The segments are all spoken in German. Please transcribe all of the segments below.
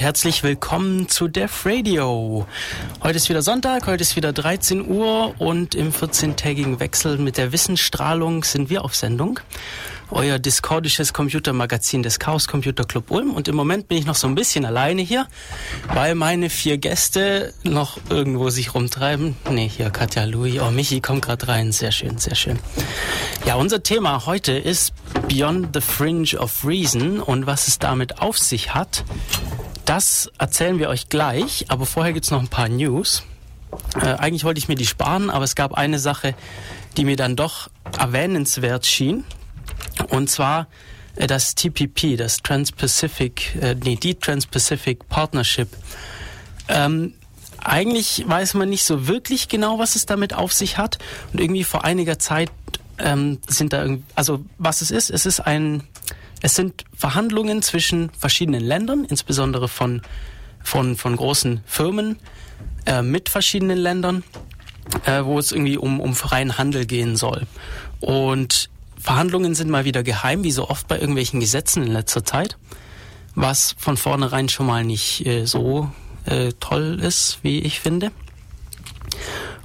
Herzlich willkommen zu Def Radio. Heute ist wieder Sonntag, heute ist wieder 13 Uhr und im 14-tägigen Wechsel mit der Wissensstrahlung sind wir auf Sendung euer discordisches Computermagazin des Chaos Computer Club Ulm. Und im Moment bin ich noch so ein bisschen alleine hier, weil meine vier Gäste noch irgendwo sich rumtreiben. Nee, hier Katja Louis. Oh, Michi kommt gerade rein. Sehr schön, sehr schön. Ja, unser Thema heute ist Beyond the Fringe of Reason und was es damit auf sich hat. Das erzählen wir euch gleich, aber vorher gibt's noch ein paar News. Äh, eigentlich wollte ich mir die sparen, aber es gab eine Sache, die mir dann doch erwähnenswert schien. Und zwar äh, das TPP, das Trans-Pacific, äh, nee, die Trans-Pacific Partnership. Ähm, eigentlich weiß man nicht so wirklich genau, was es damit auf sich hat. Und irgendwie vor einiger Zeit ähm, sind da, also was es ist, es ist ein, es sind Verhandlungen zwischen verschiedenen Ländern, insbesondere von, von, von großen Firmen äh, mit verschiedenen Ländern, äh, wo es irgendwie um, um freien Handel gehen soll. Und Verhandlungen sind mal wieder geheim, wie so oft bei irgendwelchen Gesetzen in letzter Zeit, was von vornherein schon mal nicht äh, so äh, toll ist, wie ich finde.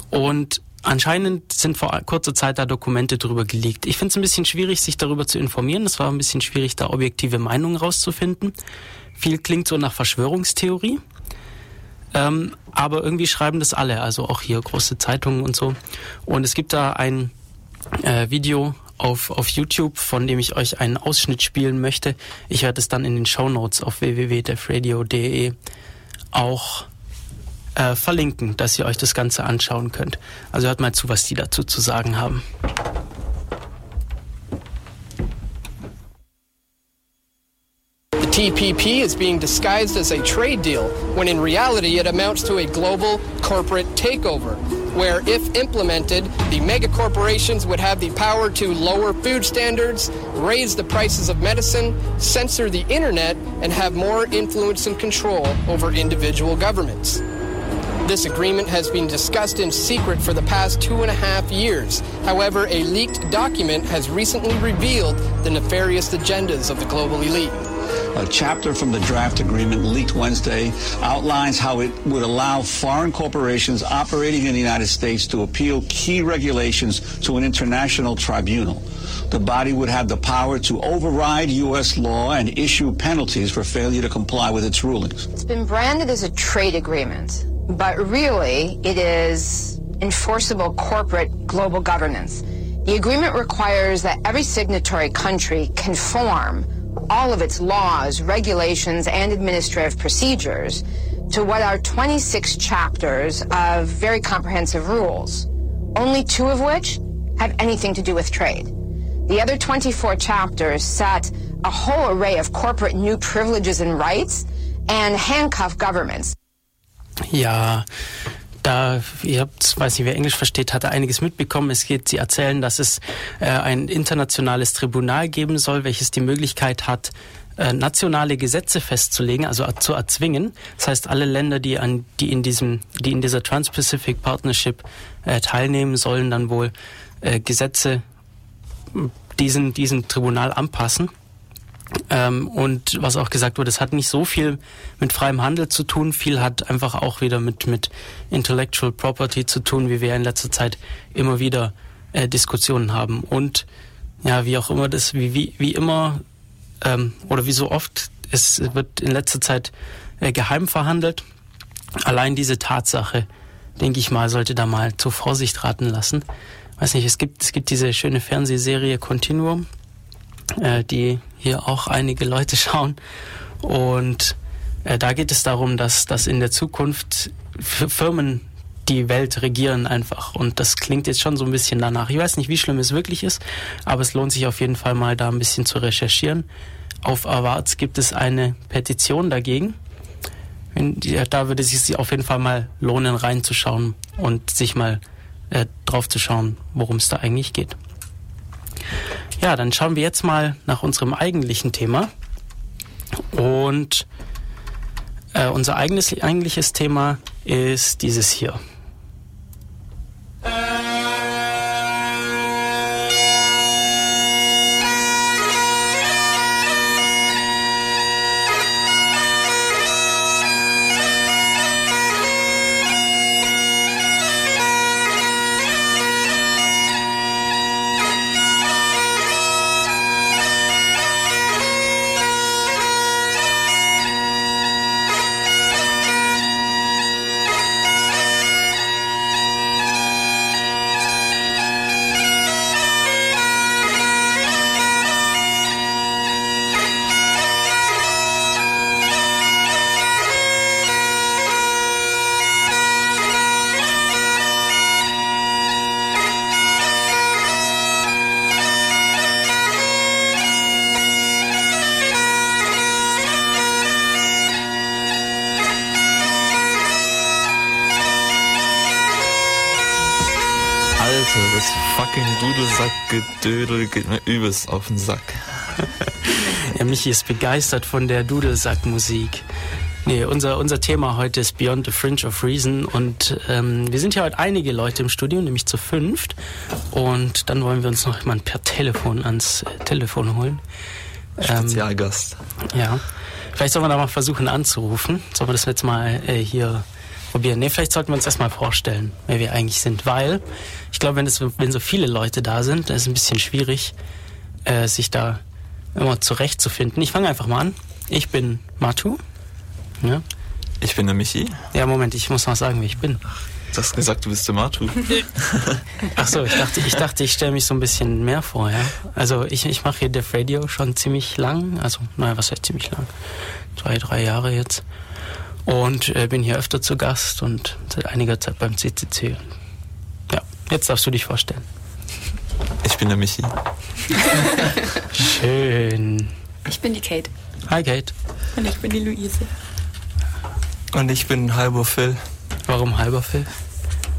Und anscheinend sind vor kurzer Zeit da Dokumente drüber geleakt. Ich finde es ein bisschen schwierig, sich darüber zu informieren. Es war ein bisschen schwierig, da objektive Meinungen rauszufinden. Viel klingt so nach Verschwörungstheorie. Ähm, aber irgendwie schreiben das alle, also auch hier große Zeitungen und so. Und es gibt da ein äh, Video auf, auf YouTube, von dem ich euch einen Ausschnitt spielen möchte. Ich werde es dann in den Show Notes auf www.defradio.de auch äh, verlinken, dass ihr euch das Ganze anschauen könnt. Also hört mal zu, was die dazu zu sagen haben. The TPP is being disguised as a trade deal when in reality it amounts to a global corporate takeover. where, if implemented, the mega corporations would have the power to lower food standards, raise the prices of medicine, censor the internet, and have more influence and control over individual governments. This agreement has been discussed in secret for the past two and a half years. However, a leaked document has recently revealed the nefarious agendas of the global elite. A chapter from the draft agreement leaked Wednesday outlines how it would allow foreign corporations operating in the United States to appeal key regulations to an international tribunal. The body would have the power to override U.S. law and issue penalties for failure to comply with its rulings. It's been branded as a trade agreement, but really it is enforceable corporate global governance. The agreement requires that every signatory country conform all of its laws, regulations, and administrative procedures to what are 26 chapters of very comprehensive rules, only two of which have anything to do with trade. The other 24 chapters set a whole array of corporate new privileges and rights and handcuff governments. Ja, da, ihr habt, weiß nicht, wer Englisch versteht, hat einiges mitbekommen. Es geht, sie erzählen, dass es äh, ein internationales Tribunal geben soll, welches die Möglichkeit hat, äh, nationale Gesetze festzulegen, also zu erzwingen. Das heißt, alle Länder, die an, die in diesem, die in dieser Trans-Pacific Partnership äh, teilnehmen, sollen dann wohl äh, Gesetze diesen, diesem Tribunal anpassen. Ähm, und was auch gesagt wurde, es hat nicht so viel mit freiem Handel zu tun, viel hat einfach auch wieder mit, mit Intellectual Property zu tun, wie wir in letzter Zeit immer wieder äh, Diskussionen haben. Und ja, wie auch immer das, wie, wie, wie immer ähm, oder wie so oft, es wird in letzter Zeit äh, geheim verhandelt. Allein diese Tatsache, denke ich mal, sollte da mal zur Vorsicht raten lassen. Weiß nicht, es gibt, es gibt diese schöne Fernsehserie Continuum äh, die hier auch einige Leute schauen. Und äh, da geht es darum, dass, dass in der Zukunft Firmen die Welt regieren einfach. Und das klingt jetzt schon so ein bisschen danach. Ich weiß nicht, wie schlimm es wirklich ist, aber es lohnt sich auf jeden Fall mal da ein bisschen zu recherchieren. Auf Awards gibt es eine Petition dagegen. Da würde es sich auf jeden Fall mal lohnen, reinzuschauen und sich mal äh, drauf zu schauen, worum es da eigentlich geht. Ja, dann schauen wir jetzt mal nach unserem eigentlichen Thema. Und äh, unser eigenes, eigentliches Thema ist dieses hier. das fucking Dudelsack-Gedödel geht mir übelst auf den Sack. ja, Michi ist begeistert von der Dudelsack-Musik. Nee, unser, unser Thema heute ist Beyond the Fringe of Reason und ähm, wir sind ja heute einige Leute im Studio, nämlich zu fünft. Und dann wollen wir uns noch jemand per Telefon ans äh, Telefon holen. Spezialgast. Ähm, ja. Vielleicht sollen wir da mal versuchen anzurufen. Sollen wir das jetzt mal äh, hier probieren? Nee, vielleicht sollten wir uns erstmal vorstellen, wer wir eigentlich sind. Weil ich glaube, wenn, wenn so viele Leute da sind, dann ist es ein bisschen schwierig, äh, sich da immer zurechtzufinden. Ich fange einfach mal an. Ich bin Matu. Ja. Ich bin der Michi. Ja, Moment, ich muss mal sagen, wie ich bin. Du hast gesagt, du bist der Matu. Ach so, ich dachte, ich dachte, ich stelle mich so ein bisschen mehr vor, ja. Also ich, ich mache hier Def Radio schon ziemlich lang, also naja, was heißt ziemlich lang? Zwei, drei Jahre jetzt. Und äh, bin hier öfter zu Gast und seit einiger Zeit beim CCC. Ja, jetzt darfst du dich vorstellen. Ich bin der Michi. Schön. Ich bin die Kate. Hi Kate. Und ich bin die Luise. Und ich bin halber Phil. Warum halber Phil?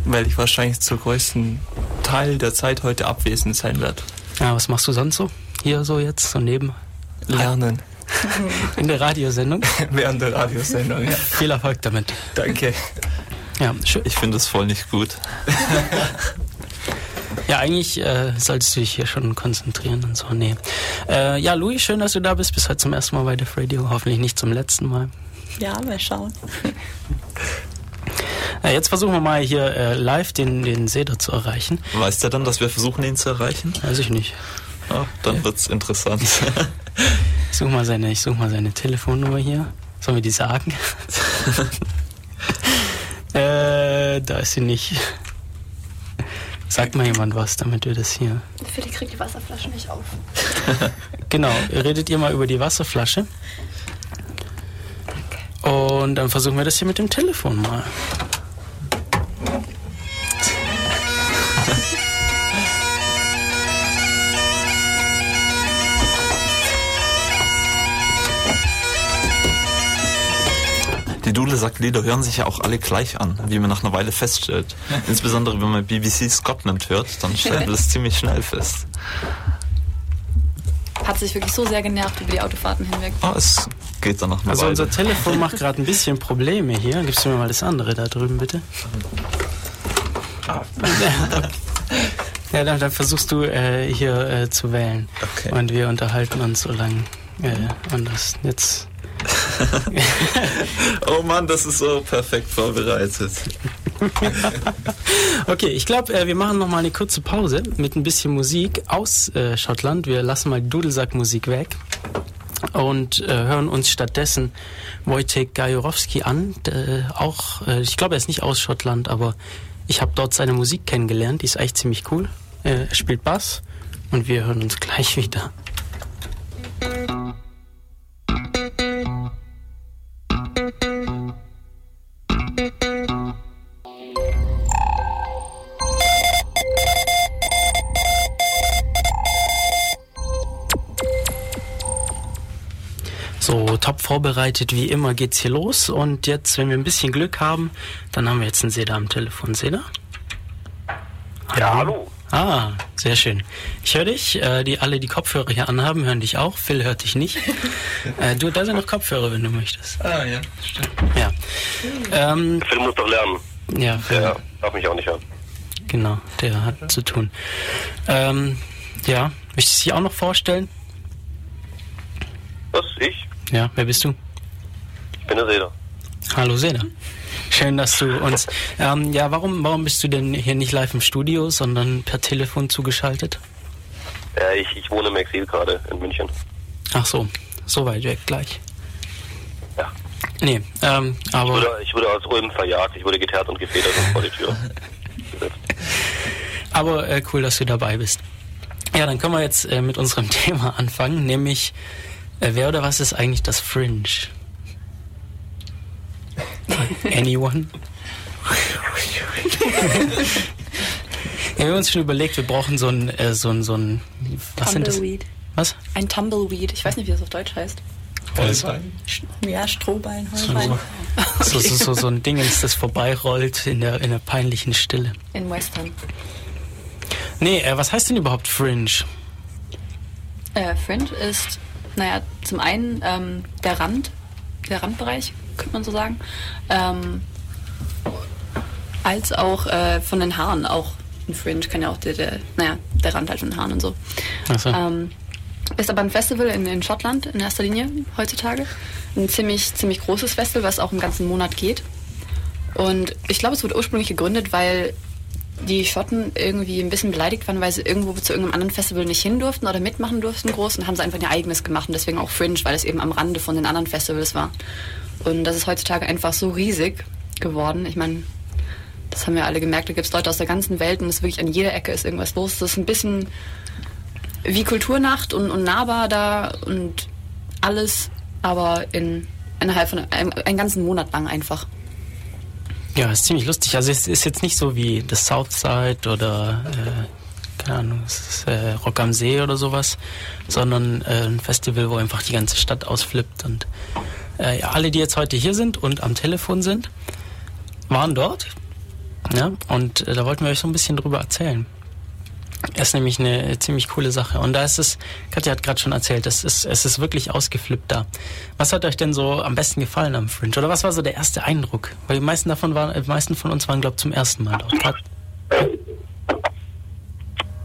Weil ich wahrscheinlich zur größten Teil der Zeit heute abwesend sein werde. Ja, was machst du sonst so? Hier so jetzt, so neben? Lernen. In der Radiosendung? Während der Radiosendung, ja. Viel Erfolg damit. Danke. Ja, schön. Ich finde es voll nicht gut. Ja, eigentlich äh, solltest du dich hier schon konzentrieren und so. Nee. Äh, ja, Louis, schön, dass du da bist. Bist heute zum ersten Mal bei Def Radio. Hoffentlich nicht zum letzten Mal. Ja, mal schauen. Ja, jetzt versuchen wir mal hier äh, live den, den Seder zu erreichen. Weiß der dann, dass wir versuchen, ihn zu erreichen? Weiß ich nicht. Oh, dann wird's interessant. ich suche mal, seine, such mal seine Telefonnummer hier. Sollen wir die sagen? äh, da ist sie nicht. Sagt mal jemand was, damit wir das hier. Philipp kriegt die Wasserflasche nicht auf. genau, redet ihr mal über die Wasserflasche. Und dann versuchen wir das hier mit dem Telefon mal. Die Dudelsack-Lieder hören sich ja auch alle gleich an, wie man nach einer Weile feststellt. Insbesondere wenn man BBC Scotland hört, dann stellt man das ziemlich schnell fest. Hat sich wirklich so sehr genervt über die Autofahrten hinweg. Oh, es geht dann noch eine Also Weile. unser Telefon macht gerade ein bisschen Probleme hier. Gibst du mir mal das andere da drüben, bitte? Ja, dann, dann versuchst du äh, hier äh, zu wählen. Okay. Und wir unterhalten uns so lange. Äh, und das jetzt. oh Mann, das ist so perfekt vorbereitet. Okay, ich glaube, äh, wir machen noch mal eine kurze Pause mit ein bisschen Musik aus äh, Schottland. Wir lassen mal Dudelsackmusik weg und äh, hören uns stattdessen Wojciech Gajorowski an. Auch, ich glaube, er ist nicht aus Schottland, aber ich habe dort seine Musik kennengelernt. Die ist eigentlich ziemlich cool. Er spielt Bass und wir hören uns gleich wieder. Vorbereitet wie immer geht's hier los. Und jetzt, wenn wir ein bisschen Glück haben, dann haben wir jetzt einen Seda am Telefon. Seda? Ja, hallo. Ah, sehr schön. Ich höre dich. Äh, die alle, die Kopfhörer hier anhaben, hören dich auch. Phil hört dich nicht. äh, du, da sind noch Kopfhörer, wenn du möchtest. Ah, ja. Ja. Ähm, Phil muss doch lernen. ja, Phil, Der darf mich auch nicht hören. genau, der hat zu tun. Ähm, ja, möchtest du dich auch noch vorstellen? Was? Ich? Ja, wer bist du? Ich bin der Seder. Hallo Seda. Schön, dass du uns. Ähm, ja, warum, warum bist du denn hier nicht live im Studio, sondern per Telefon zugeschaltet? Ja, ich, ich wohne im Exil gerade in München. Ach so, so weit weg gleich. Ja. Nee, ähm, Ich aber. wurde, ich wurde aus Ulm verjagt. Ich wurde geteert und gefedert und vor die Tür gesetzt. Aber äh, cool, dass du dabei bist. Ja, dann können wir jetzt äh, mit unserem Thema anfangen, nämlich wer oder was ist eigentlich das Fringe? Anyone? ja, wir haben uns schon überlegt, wir brauchen so ein, äh, so ein, so ein, was sind das? Tumbleweed. Was? Ein Tumbleweed. Ich weiß nicht, wie das auf Deutsch heißt. Holbein. Ja, Strohballen, Holbein. So, so, so, so ein Dingens, das vorbeirollt in der, in der peinlichen Stille. In Western. Nee, äh, was heißt denn überhaupt Fringe? Äh, Fringe ist, naja, zum einen ähm, der Rand, der Randbereich, könnte man so sagen, ähm, als auch äh, von den Haaren, auch ein Fringe kann ja auch der, der, naja, der Rand halt von den Haaren und so. Ach so. Ähm, ist aber ein Festival in, in Schottland in erster Linie heutzutage. Ein ziemlich, ziemlich großes Festival, was auch einen ganzen Monat geht. Und ich glaube, es wurde ursprünglich gegründet, weil die Schotten irgendwie ein bisschen beleidigt waren, weil sie irgendwo zu irgendeinem anderen Festival nicht hin durften oder mitmachen durften groß und haben sie einfach ihr eigenes gemacht und deswegen auch Fringe, weil es eben am Rande von den anderen Festivals war. Und das ist heutzutage einfach so riesig geworden. Ich meine, das haben wir alle gemerkt, da gibt es Leute aus der ganzen Welt und es ist wirklich an jeder Ecke ist irgendwas los. Das ist ein bisschen wie Kulturnacht und, und nahbar da und alles, aber in innerhalb von einem, einen ganzen Monat lang einfach. Ja, ist ziemlich lustig. Also es ist jetzt nicht so wie das Southside oder äh, keine Ahnung, ist äh, Rock am See oder sowas, sondern äh, ein Festival, wo einfach die ganze Stadt ausflippt und äh, alle, die jetzt heute hier sind und am Telefon sind, waren dort. Ja, und äh, da wollten wir euch so ein bisschen drüber erzählen. Das ist nämlich eine ziemlich coole Sache. Und da ist es, Katja hat gerade schon erzählt, es ist, es ist wirklich ausgeflippt da. Was hat euch denn so am besten gefallen am Fringe? Oder was war so der erste Eindruck? Weil die meisten davon waren, die meisten von uns waren, glaube ich, zum ersten Mal dort. Kat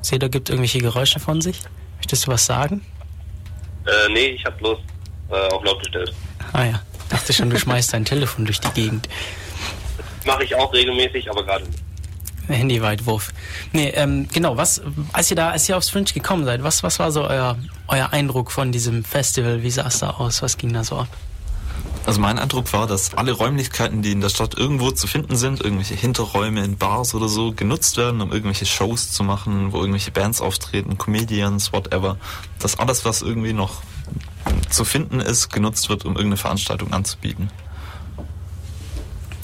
Seda gibt irgendwelche Geräusche von sich. Möchtest du was sagen? Äh, nee, ich hab bloß äh, auf laut gestellt. Ah ja, dachte schon, du schmeißt dein Telefon durch die Gegend. Mache ich auch regelmäßig, aber gerade nicht. Handyweitwurf. Nee, ähm, genau, was, als ihr da, als ihr aufs Fringe gekommen seid, was, was war so euer, euer Eindruck von diesem Festival? Wie sah es da aus? Was ging da so ab? Also mein Eindruck war, dass alle Räumlichkeiten, die in der Stadt irgendwo zu finden sind, irgendwelche Hinterräume in Bars oder so, genutzt werden, um irgendwelche Shows zu machen, wo irgendwelche Bands auftreten, Comedians, whatever. Dass alles, was irgendwie noch zu finden ist, genutzt wird, um irgendeine Veranstaltung anzubieten.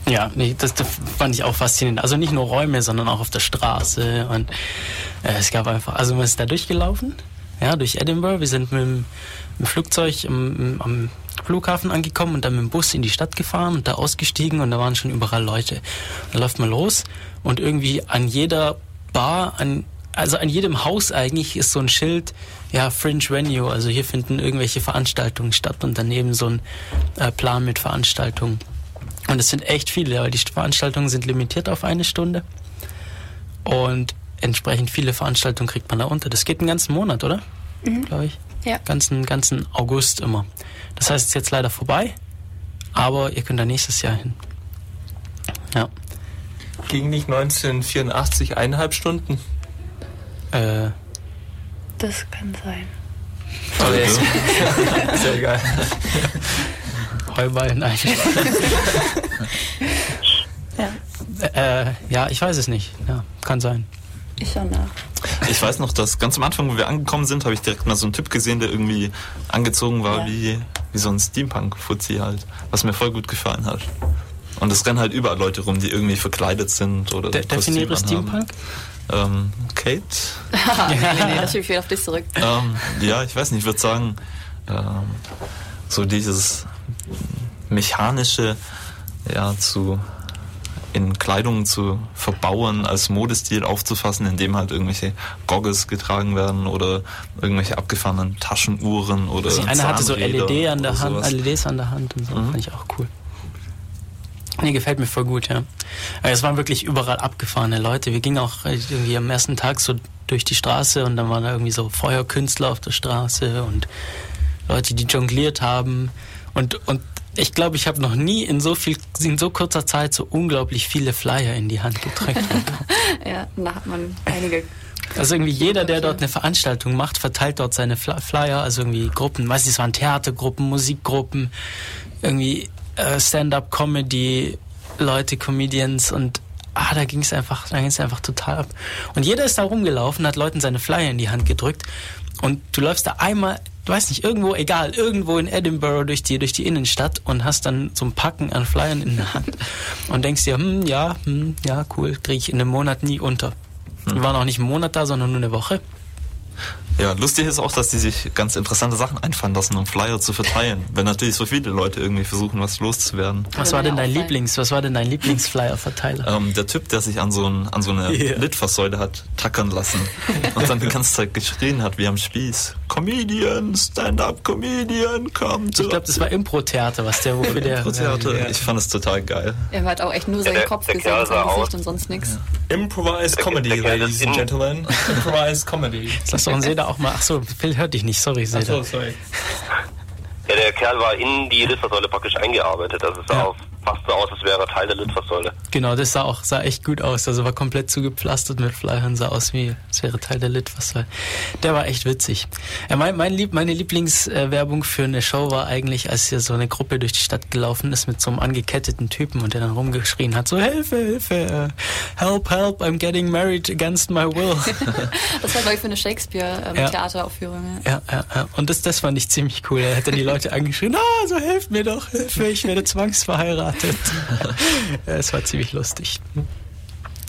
Ja, nee, das, das fand ich auch faszinierend. Also nicht nur Räume, sondern auch auf der Straße. Und äh, es gab einfach, also man ist da durchgelaufen, ja, durch Edinburgh. Wir sind mit dem, mit dem Flugzeug am, am Flughafen angekommen und dann mit dem Bus in die Stadt gefahren und da ausgestiegen und da waren schon überall Leute. Da läuft man los und irgendwie an jeder Bar, an, also an jedem Haus eigentlich ist so ein Schild, ja, Fringe Venue, also hier finden irgendwelche Veranstaltungen statt und daneben so ein äh, Plan mit Veranstaltungen. Und es sind echt viele, weil die Veranstaltungen sind limitiert auf eine Stunde. Und entsprechend viele Veranstaltungen kriegt man da unter. Das geht einen ganzen Monat, oder? Mhm. Glaube ich. Ja. Ganzen, ganzen August immer. Das heißt, es ist jetzt leider vorbei, aber ihr könnt da nächstes Jahr hin. Ja. Ging nicht 1984 eineinhalb Stunden? Äh, Das kann sein. Oh, yes. Sehr geil. Heuballen ein. Ja, äh, ja, ich weiß es nicht. Ja, kann sein. ich schau nach. Ich weiß noch, dass ganz am Anfang, wo wir angekommen sind, habe ich direkt mal so einen Typ gesehen, der irgendwie angezogen war Ja. wie, wie so ein Steampunk-Fuzzi halt, was mir voll gut gefallen hat. Und es rennen halt überall Leute rum, die irgendwie verkleidet sind oder De definiere. Steampunk? Ähm, Kate? nee, nee, das schiebe ich wieder auf dich zurück. ähm, ja, ich weiß nicht, ich würde sagen, ähm, so dieses mechanische, ja, zu in Kleidung zu verbauen, als Modestil aufzufassen, indem halt irgendwelche Goggles getragen werden oder irgendwelche abgefahrenen Taschenuhren oder Also einer hatte so LED an der Hand. LEDs an der Hand und so. Mhm. Fand ich auch cool. Nee, gefällt mir voll gut, ja. Aber es waren wirklich überall abgefahrene Leute. Wir gingen auch irgendwie am ersten Tag so durch die Straße und dann waren da irgendwie so Feuerkünstler auf der Straße und Leute, die jongliert haben. Und, und ich glaube, ich habe noch nie in so viel, in so kurzer Zeit so unglaublich viele Flyer in die Hand gedrückt. Ja, da hat man einige. Also irgendwie jeder, der dort eine Veranstaltung macht, verteilt dort seine Fly- Flyer, also irgendwie Gruppen, weiß nicht, es waren Theatergruppen, Musikgruppen, irgendwie äh, Stand-up-Comedy, Leute, Comedians und ah, da ging es einfach, da ging es einfach total ab. Und jeder ist da rumgelaufen, hat Leuten seine Flyer in die Hand gedrückt und du läufst da einmal, du weißt nicht, irgendwo, egal, irgendwo in Edinburgh durch die, durch die Innenstadt und hast dann so ein Packen an Flyern in der Hand und denkst dir, hm, ja, hm, ja, cool, kriege ich in einem Monat nie unter. Wir waren auch nicht einen Monat da, sondern nur eine Woche. Ja, lustig ist auch, dass die sich ganz interessante Sachen einfallen lassen, um Flyer zu verteilen. Wenn natürlich so viele Leute irgendwie versuchen, was loszuwerden. Was war denn dein Lieblings, was war denn dein Lieblingsflyer-Verteiler? Ähm, der Typ, der sich an so, ein, an so eine Yeah. Litfaßsäule hat tackern lassen und dann die ganze Zeit geschrien hat, wie am Spieß. Comedian, Stand-up Comedian, come to Ich glaube, das war Impro-Theater, was der wofür der. Theater. Ich fand es total geil. Er hat auch echt nur seinen der- Kopf der gesehen, sein Gesicht aus- und sonst nichts. Improvised Comedy, der ladies ist and gentlemen. Improvised Comedy. Jetzt lass doch einen Auch mal. Ach so, Phil hört dich nicht, sorry, Seda. Achso, sorry. Ja, der Kerl war in die Litfaßsäule praktisch eingearbeitet. Also es sah Ja. auf, fast so aus, als wäre er Teil der Litfaßsäule. Genau, das sah auch sah echt gut aus. Also war komplett zugepflastert mit Flyern, sah aus wie es wäre Teil der Litfaßsäule. Der war echt witzig. Ja, mein, mein Lieb, meine Lieblingswerbung für eine Show war eigentlich, als hier so eine Gruppe durch die Stadt gelaufen ist mit so einem angeketteten Typen und der dann rumgeschrien hat, so Hilfe, Hilfe, help, help, I'm getting married against my will. Das war, glaube ich, für eine Ja. Shakespeare-Theateraufführung. Ja, ja, ja. Und das, das fand ich ziemlich cool. Er hat dann die Leute angeschrien, ah, so helft mir doch, Hilfe, ich werde zwangsverheiratet. Ja, Es war ziemlich lustig.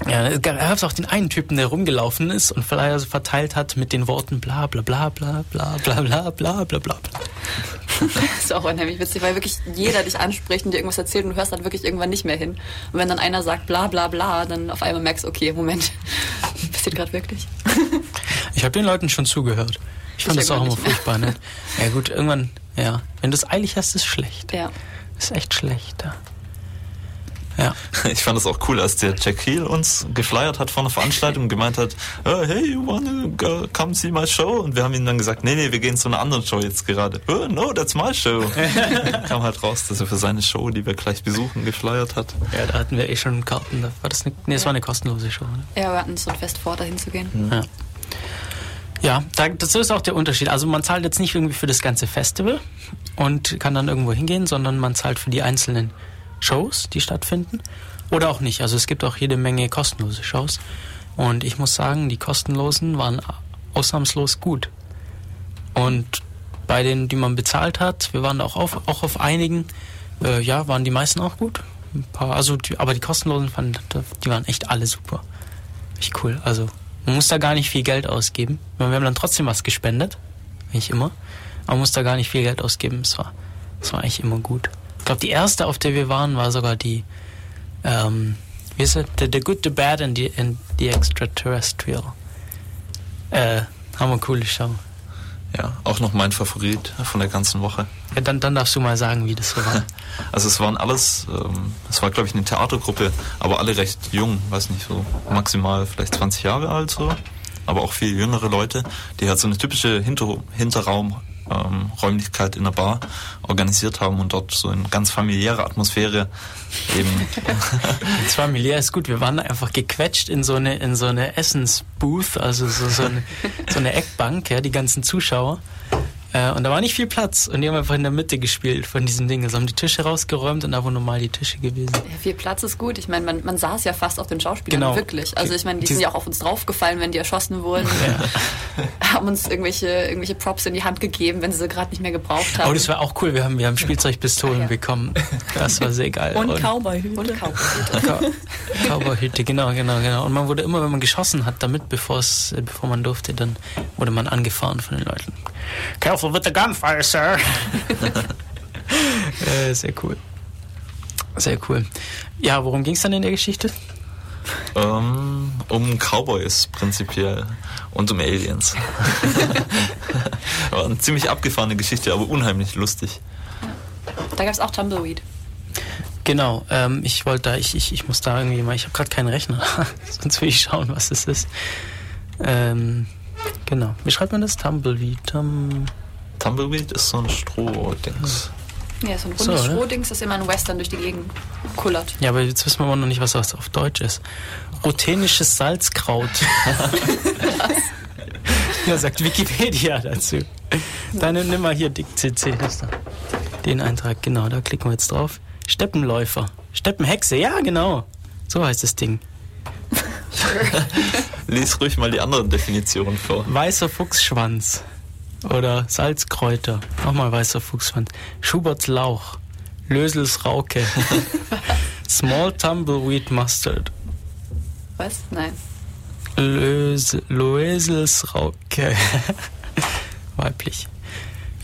Ja, gab es auch den einen Typen, der rumgelaufen ist und Flyer verteilt hat mit den Worten bla bla bla bla bla bla bla bla bla bla. Das ist auch unheimlich witzig, weil wirklich jeder dich anspricht und dir irgendwas erzählt und du hörst dann wirklich irgendwann nicht mehr hin. Und wenn dann einer sagt bla bla bla, dann auf einmal merkst du, okay, Moment, passiert gerade wirklich. Ich habe den Leuten schon zugehört. Ich fand Ich das auch immer furchtbar nett. Ja gut, irgendwann, ja. Wenn du es eilig hast, ist schlecht. Ja. Ist echt schlecht. Ja. Ja. Ich fand es auch cool, als der Jack Heel uns geflyert hat vor einer Veranstaltung und gemeint hat, oh, hey, you wanna go, come see my show? Und wir haben ihm dann gesagt, nee, nee, wir gehen zu einer anderen Show jetzt gerade. Oh, no, that's my show. Kam halt raus, dass er für seine Show, die wir gleich besuchen, geflyert hat. ja, da hatten wir eh schon Karten. War das eine, nee, es war eine kostenlose Show. Ne? Ja, wir hatten so ein Fest vor, dahin zu gehen. Ja. Ja, da, das ist auch der Unterschied. Also man zahlt jetzt nicht irgendwie für das ganze Festival und kann dann irgendwo hingehen, sondern man zahlt für die einzelnen Shows, die stattfinden. Oder auch nicht. Also es gibt auch jede Menge kostenlose Shows. Und ich muss sagen, die kostenlosen waren ausnahmslos gut. Und bei denen, die man bezahlt hat, wir waren auch auf, auch auf einigen, äh, ja, waren die meisten auch gut. Ein paar, also die, aber die kostenlosen fand, die waren echt alle super. Echt cool. Also man muss da gar nicht viel Geld ausgeben. Wir haben dann trotzdem was gespendet, nicht immer. Aber man muss da gar nicht viel Geld ausgeben. Es war, es war eigentlich immer gut. Ich glaube, die erste, auf der wir waren, war sogar die, ähm, wie ist es? The, the Good, the Bad and the, and the Extraterrestrial. Äh, haben wir coole Show. Ja, auch noch mein Favorit von der ganzen Woche. Ja, dann, dann darfst du mal sagen, wie das so war. Also es waren alles, ähm, es war glaube ich eine Theatergruppe, aber alle recht jung, weiß nicht, so maximal vielleicht 20 Jahre alt so, aber auch viel jüngere Leute, die halt so eine typische Hinter Hinterraum ähm, Räumlichkeit in der Bar organisiert haben und dort so in ganz familiärer Atmosphäre eben Das familiär ist gut. Wir waren einfach gequetscht in so eine, in so eine Essensbooth, also so, so, eine, so eine Eckbank, ja, die ganzen Zuschauer. Äh, und da war nicht viel Platz. Und die haben einfach in der Mitte gespielt von diesem Ding. Also haben die Tische rausgeräumt und da wo normal die Tische gewesen. Ja, viel Platz ist gut. Ich meine, man, man saß ja fast auf den Schauspielern, Genau. wirklich. Also ich meine, die Die- sind ja auch auf uns draufgefallen, wenn die erschossen wurden. haben uns irgendwelche, irgendwelche Props in die Hand gegeben, wenn sie sie gerade nicht mehr gebraucht haben. Oh, das war auch cool. Wir haben, wir haben Spielzeugpistolen Ah, ja. bekommen. Das war sehr geil. und Cowboyhüte. Und Cowboyhüte. Cow- Cowboyhüte, genau, genau, genau. Und man wurde immer, wenn man geschossen hat, damit, bevor es, bevor man durfte, dann wurde man angefahren von den Leuten. Careful with the gunfire, sir. äh, sehr cool. Sehr cool. Ja, worum ging es dann in der Geschichte? ähm, um Cowboys prinzipiell und um Aliens. War eine ziemlich abgefahrene Geschichte, aber unheimlich lustig. Da gab es auch Tumbleweed. Genau, ähm, ich wollte da, ich, ich, ich muss da irgendwie mal, ich habe gerade keinen Rechner, sonst will ich schauen, was es ist. Ähm, genau, wie schreibt man das? Tumbleweed. Tum Tumbleweed ist so ein Strohdings. Ja, so ein So, rundes oder? Strohdings, das immer ein Western durch die Gegend kullert. ja, aber jetzt wissen wir aber noch nicht, was das auf Deutsch ist. Ruthenisches Salzkraut. ja, sagt Wikipedia dazu. Dann nimm mal hier Dick CC. Den Eintrag, genau, da klicken wir jetzt drauf. Steppenläufer. Steppenhexe, ja, genau. So heißt das Ding. Lies ruhig mal die anderen Definitionen vor. Weißer Fuchsschwanz. Oder Salzkräuter. Nochmal weißer Fuchsschwanz. Schuberts Lauch. Lösels Rauke. Small Tumbleweed Mustard. Was? Nein. Lös Loesels Rauke. weiblich.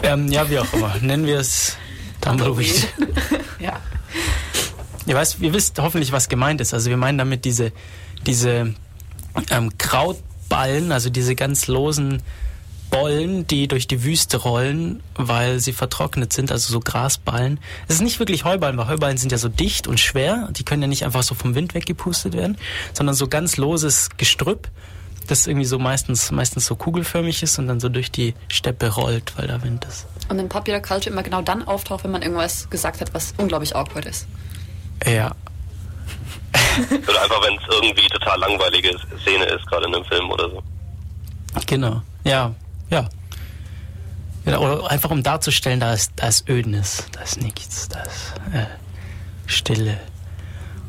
Ähm, ja, wie auch immer. Nennen wir es Tumbleweed. Ja. Ihr, weißt, ihr wisst hoffentlich, was gemeint ist. Also wir meinen damit diese, diese ähm, Krautballen, also diese ganz losen Bollen, die durch die Wüste rollen, weil sie vertrocknet sind, also so Grasballen. Es ist nicht wirklich Heuballen, weil Heuballen sind ja so dicht und schwer. Die können ja nicht einfach so vom Wind weggepustet werden, sondern so ganz loses Gestrüpp, das irgendwie so meistens, meistens so kugelförmig ist und dann so durch die Steppe rollt, weil da Wind ist. Und in Popular Culture immer genau dann auftaucht, wenn man irgendwas gesagt hat, was unglaublich awkward ist. Ja, Oder einfach, wenn es irgendwie total langweilige Szene ist, gerade in einem Film oder so. Genau. Ja, ja. ja oder einfach um darzustellen, da ist, da ist Ödnis, da ist nichts, da ist äh, Stille.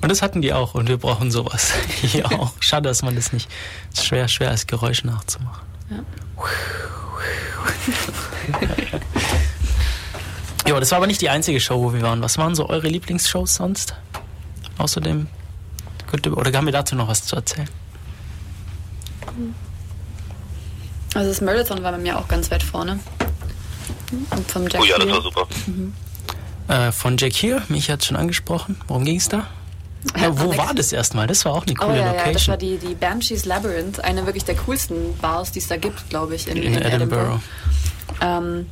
Und das hatten die auch und wir brauchen sowas hier auch. Schade, dass man das nicht. Es ist schwer, schwer als Geräusch nachzumachen. Ja. Ja, das war aber nicht die einzige Show, wo wir waren. Was waren so eure Lieblingsshows sonst? Außerdem. Oder haben wir dazu noch was zu erzählen? Also das Marathon war bei mir auch ganz weit vorne. Und vom Jack Oh ja, das Hill. war super. Äh, von Jack Here, mich hat schon angesprochen. Worum ging es da? Ja, wo Alex- war das erstmal? Das war auch eine Oh coole ja, ja, das Location. war die, die Banshees Labyrinth, eine wirklich der coolsten Bars, die es da gibt, glaube ich, in, in, in, Edinburgh. Ähm,